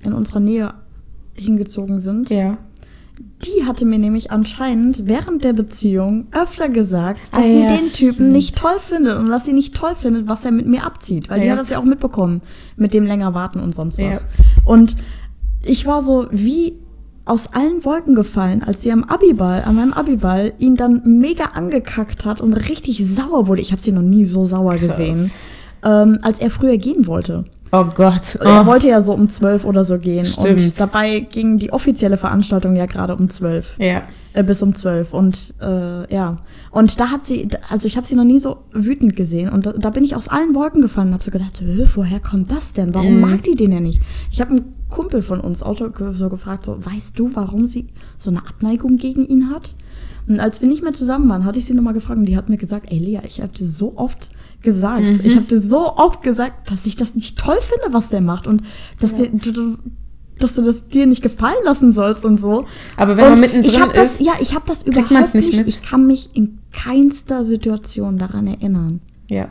in unserer Nähe hingezogen sind, Ja. Die hatte mir nämlich anscheinend während der Beziehung öfter gesagt, dass Ah, sie ja, den Typen stimmt. nicht toll findet und dass sie nicht toll findet, was er mit mir abzieht. Weil die Ja. hat das ja auch mitbekommen, mit dem länger warten und sonst was. Ja. Und ich war so wie aus allen Wolken gefallen, als sie am Abiball, an meinem Abiball, ihn dann mega angekackt hat und richtig sauer wurde. Ich habe sie noch nie so sauer Krass. gesehen, ähm, als er früher gehen wollte. Oh Gott. Er Oh. wollte ja so um zwölf oder so gehen. Stimmt. Und dabei ging die offizielle Veranstaltung ja gerade um zwölf. Ja. Äh, bis um zwölf. Und äh, ja. Und da hat sie, also ich habe sie noch nie so wütend gesehen. Und da, da bin ich aus allen Wolken gefallen und habe so gedacht, so, "Hä, woher kommt das denn? Warum Mhm. mag die den ja nicht? Ich habe einen Kumpel von uns Auto so gefragt, so, weißt du, warum sie so eine Abneigung gegen ihn hat? Und als wir nicht mehr zusammen waren, hatte ich sie nochmal gefragt und die hat mir gesagt, ey Lea, ich habe dir so oft gesagt, Mhm. ich habe dir so oft gesagt, dass ich das nicht toll finde, was der macht und dass, Ja. der, du, dass du das dir nicht gefallen lassen sollst und so. Aber wenn und man mittendrin ich hab das, ist, ja, ich habe das überhaupt nicht nicht. Ich kann mich in keinster Situation daran erinnern. ja.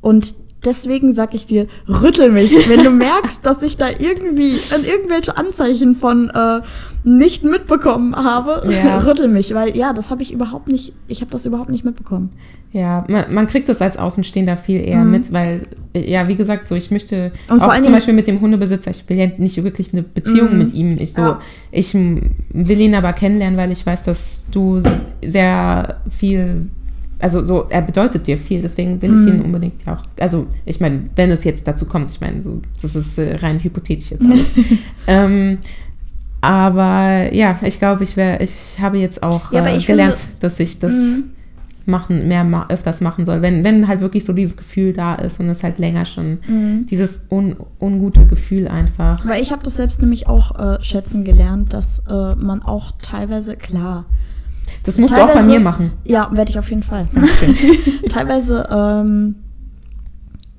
Und deswegen sag ich dir, rüttel mich, wenn du merkst, dass ich da irgendwie an irgendwelche Anzeichen von äh, nicht mitbekommen habe, Ja. rüttel mich, weil ja, das habe ich überhaupt nicht, ich habe das überhaupt nicht mitbekommen. Ja, man, man kriegt das als Außenstehender viel eher mit, weil, ja, wie gesagt, so ich möchte Mhm. Und auch zum Beispiel mit dem Hundebesitzer, ich will ja nicht wirklich eine Beziehung mit ihm. Ich so, Ja. ich will ihn aber kennenlernen, weil ich weiß, dass du sehr viel, also so, er bedeutet dir viel, deswegen will Mhm. ich ihn unbedingt auch, also ich meine, wenn es jetzt dazu kommt, ich meine, so, das ist äh, rein hypothetisch jetzt alles. ähm, aber ja, ich glaube, ich wäre, ich habe jetzt auch Ja, äh, gelernt, finde- dass ich das Mhm. machen, mehr ma öfters machen soll. Wenn, wenn halt wirklich so dieses Gefühl da ist und es halt länger schon, Mhm. dieses un ungute Gefühl einfach. Weil ich habe das selbst nämlich auch äh, schätzen gelernt, dass äh, man auch teilweise, klar, Das musst du auch bei mir machen. ja, werde ich auf jeden Fall. Teilweise, ähm,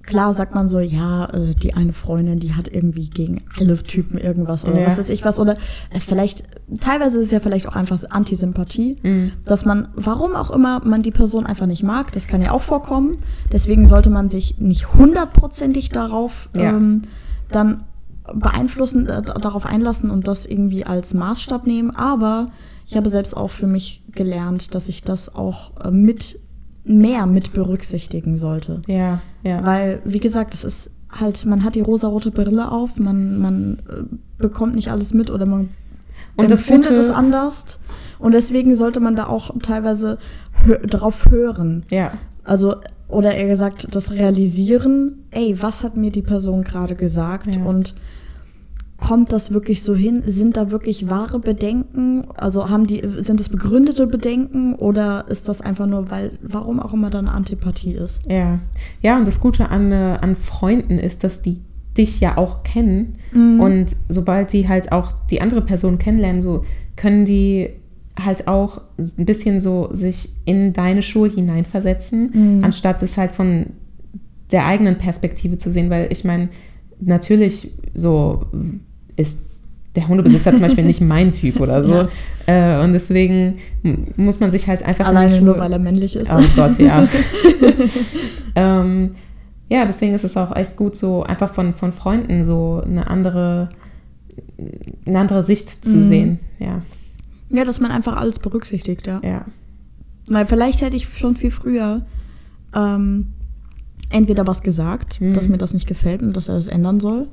klar sagt man so, ja, äh, die eine Freundin, die hat irgendwie gegen alle Typen irgendwas oder Ja. was weiß ich was. Oder äh, vielleicht, teilweise ist es ja vielleicht auch einfach Antisympathie, Mhm. dass man, warum auch immer, man die Person einfach nicht mag. Das kann ja auch vorkommen. Deswegen sollte man sich nicht hundertprozentig darauf Ja. ähm, dann beeinflussen, äh, darauf einlassen und das irgendwie als Maßstab nehmen. Aber ich habe selbst auch für mich gelernt, dass ich das auch äh, mit mehr mit berücksichtigen sollte. Ja, ja. Weil, wie gesagt, es ist halt, man hat die rosarote Brille auf, man, man äh, bekommt nicht alles mit oder man Und das Gute- es anders. Und deswegen sollte man da auch teilweise hö drauf hören. ja. Also, oder eher gesagt, das Realisieren, ey, was hat mir die Person gerade gesagt? Ja. Und kommt das wirklich so hin? Sind da wirklich wahre Bedenken? Also haben die, sind es begründete Bedenken oder ist das einfach nur, weil, warum auch immer da eine Antipathie ist? Ja, ja, und das Gute an, äh, an Freunden ist, dass die dich ja auch kennen. Mhm. Und sobald die halt auch die andere Person kennenlernen, so können die halt auch ein bisschen so sich in deine Schuhe hineinversetzen, Mhm. anstatt es halt von der eigenen Perspektive zu sehen, weil ich meine, natürlich so ist der Hundebesitzer zum Beispiel nicht mein Typ oder so. Äh, und deswegen muss man sich halt einfach Alleine nur, weil er männlich ist. Oh Gott, ja. ähm, ja, deswegen ist es auch echt gut, so einfach von, von Freunden so eine andere, eine andere Sicht zu Mhm. sehen. Ja, Ja, dass man einfach alles berücksichtigt, ja. ja. Weil vielleicht hätte ich schon viel früher ähm, entweder was gesagt, Mhm. dass mir das nicht gefällt und dass er das ändern soll,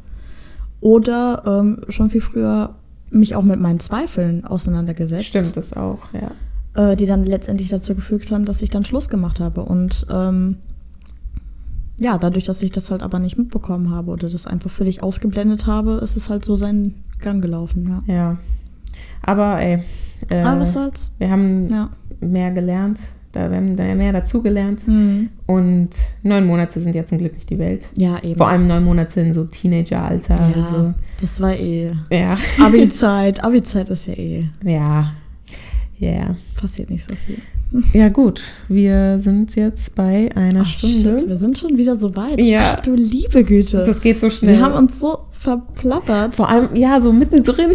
oder ähm, schon viel früher mich auch mit meinen Zweifeln auseinandergesetzt, Stimmt das auch, ja. äh, die dann letztendlich dazu gefügt haben, dass ich dann Schluss gemacht habe. Und ähm, ja, dadurch, dass ich das halt aber nicht mitbekommen habe oder das einfach völlig ausgeblendet habe, ist es halt so seinen Gang gelaufen. Ja. Ja. Aber ey, äh, aber was soll's? wir haben Ja. mehr gelernt, da, wir haben da mehr dazugelernt. Hm. Und neun Monate sind ja zum Glück nicht die Welt. Ja, eben. Vor allem neun Monate in so Teenageralter. ja, Also, das war eh. ja. Abi-Zeit. Abi-Zeit ist ja eh. Ja. Ja. Passiert nicht so viel. Ja, gut. Wir sind jetzt bei einer Ach, Stunde. shit, wir sind schon wieder so weit. Ja. Ach du liebe Güte. Das geht so schnell. wir haben uns so verplappert. vor allem, ja, so mittendrin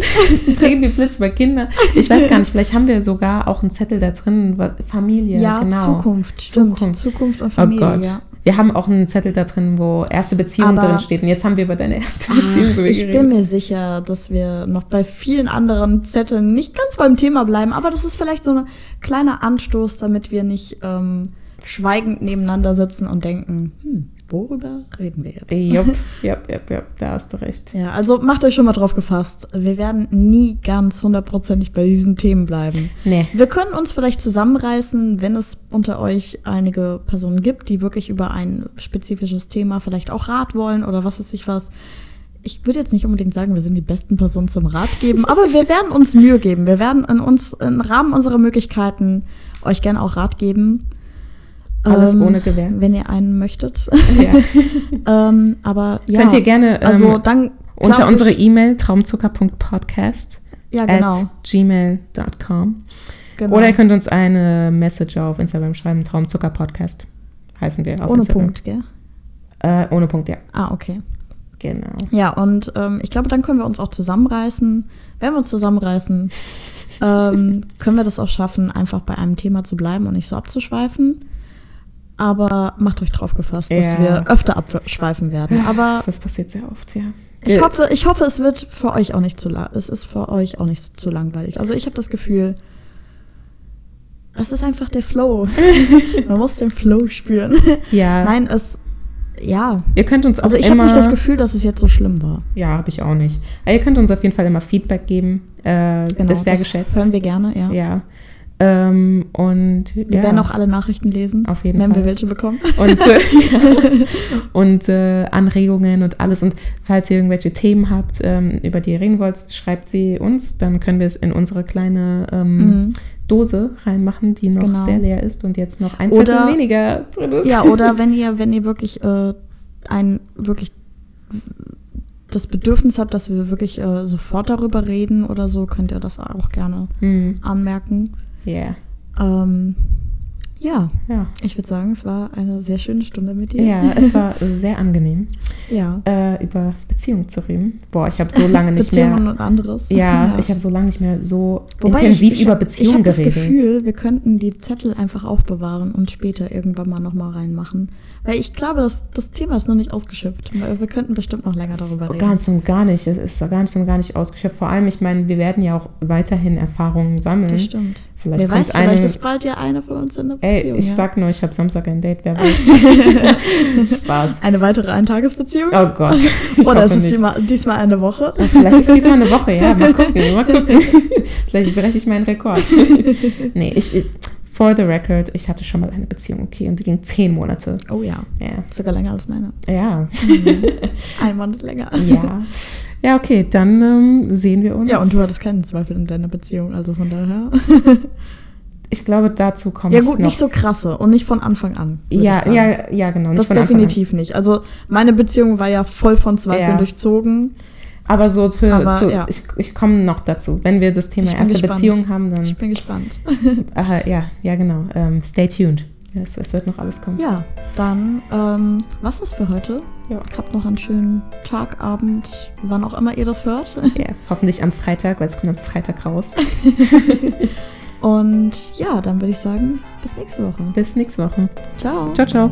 reden wir plötzlich über Kinder. Ich weiß gar nicht, vielleicht haben wir sogar auch einen Zettel da drin, was, Familie, ja, genau. Zukunft. Zukunft. Zukunft und Oh Familie, Gott. ja. Wir haben auch einen Zettel da drin, wo erste Beziehung Aber- drin steht. Und jetzt haben wir über deine erste Beziehung Ach, so ich geredet. bin mir sicher, dass wir noch bei vielen anderen Zetteln nicht ganz beim Thema bleiben, aber das ist vielleicht so ein kleiner Anstoß, damit wir nicht ähm, schweigend nebeneinander sitzen und denken, hm, worüber reden wir jetzt? Jupp, jupp, jupp, jupp, da hast du recht. Ja, also macht euch schon mal drauf gefasst. Wir werden nie ganz hundertprozentig bei diesen Themen bleiben. Nee. Wir können uns vielleicht zusammenreißen, wenn es unter euch einige Personen gibt, die wirklich über ein spezifisches Thema vielleicht auch Rat wollen oder was weiß ich was. Ich würde jetzt nicht unbedingt sagen, wir sind die besten Personen zum Rat geben, aber wir werden uns Mühe geben. Wir werden in uns im Rahmen unserer Möglichkeiten euch gerne auch Rat geben. Alles Ähm, ohne Gewähr. Wenn ihr einen möchtet. Ja. ähm, aber ja. Könnt ihr gerne ähm, also dann unter glaub unsere ich- E-Mail traumzucker.podcast Ja, genau. at gmail.com genau. oder ihr könnt uns eine Message auf Instagram schreiben, Traumzucker Podcast heißen wir auf Ohne Instagram. Punkt, gell? Äh, ohne Punkt, ja. Ah, okay. Genau. Ja, und ähm, ich glaube, dann können wir uns auch zusammenreißen. Wenn wir uns zusammenreißen, ähm, können wir das auch schaffen, einfach bei einem Thema zu bleiben und nicht so abzuschweifen. Aber macht euch drauf gefasst, dass Ja. wir öfter abschweifen werden. Aber Das passiert sehr oft, ja. ich hoffe, ich hoffe, es wird für euch auch nicht zu lang. Es ist für euch auch nicht zu langweilig. Also ich habe das Gefühl, es ist einfach der Flow. Man muss den Flow spüren. Ja. Nein, es, ja. Ihr könnt uns auch Also ich habe nicht das Gefühl, dass es jetzt so schlimm war. Ja, habe ich auch nicht. Aber ihr könnt uns auf jeden Fall immer Feedback geben. Äh, ist sehr Genau, das geschätzt. Hören wir gerne, ja. Ja. Ähm, und Wir ja. werden auch alle Nachrichten lesen, Auf jeden wenn Fall. wir welche bekommen. und, äh, und äh, Anregungen und alles. Und falls ihr irgendwelche Themen habt, ähm, über die ihr reden wollt, schreibt sie uns. Dann können wir es in unsere kleine ähm, Mhm. Dose reinmachen, die noch Genau. sehr leer ist und jetzt noch ein Oder- Zettel weniger drin ist. Ja, oder wenn ihr, wenn ihr wirklich äh, ein wirklich das Bedürfnis habt, dass wir wirklich äh, sofort darüber reden oder so, könnt ihr das auch gerne Hm, anmerken. Yeah. Ähm, ja, Ja. ich würde sagen, es war eine sehr schöne Stunde mit dir. ja, es war sehr angenehm, ja. äh, über Beziehungen zu reden. Boah, ich habe so lange nicht Beziehungen mehr. und anderes. Ja, ich habe so lange nicht mehr so Wobei intensiv ich, ich, über Beziehungen Ich habe das geredet. Gefühl, wir könnten die Zettel einfach aufbewahren und später irgendwann mal nochmal reinmachen. Weil ich glaube, das, das Thema ist noch nicht ausgeschöpft. Wir könnten bestimmt noch länger darüber reden. Ganz und gar nicht. Es ist ganz und gar nicht ausgeschöpft. Vor allem, ich meine, wir werden ja auch weiterhin Erfahrungen sammeln. Das stimmt. Vielleicht Wer weiß, vielleicht ist bald ja eine von uns in der Ey, Beziehung. ich ja. sag nur, ich habe Samstag ein Date, wer weiß. Spaß. Eine weitere Eintagesbeziehung? Oh Gott. Oder ist es diesmal, diesmal eine Woche? Vielleicht ist diesmal eine Woche, ja. Mal gucken, mal gucken. Vielleicht breche ich meinen Rekord. nee, ich, ich, for the record, ich hatte schon mal eine Beziehung, okay, und die ging zehn Monate. Oh ja, Ja. sogar länger als meine. Ja. Ein Monat länger. Ja. Ja, okay, dann ähm, sehen wir uns. Ja, und du hattest keinen Zweifel in deiner Beziehung, also von daher. Ich glaube, dazu kommt Ja gut, noch. nicht so krasse und nicht von Anfang an. ja, ja, ja, genau. Das definitiv nicht. Also meine Beziehung war ja voll von Zweifeln Ja. durchzogen. Aber so für, Aber, zu, ja. ich, ich komme noch dazu. Wenn wir das Thema erste gespannt. Beziehung haben, dann, Ich bin gespannt. äh, ja, ja, genau. Ähm, stay tuned. Es, es wird noch alles kommen. Ja, dann ähm, was ist für heute? Ja. Habt noch einen schönen Tag, Abend, wann auch immer ihr das hört. Ja, hoffentlich am Freitag, weil es kommt am Freitag raus. Und ja, dann würde ich sagen, bis nächste Woche. Bis nächste Woche. Ciao. Ciao, ciao.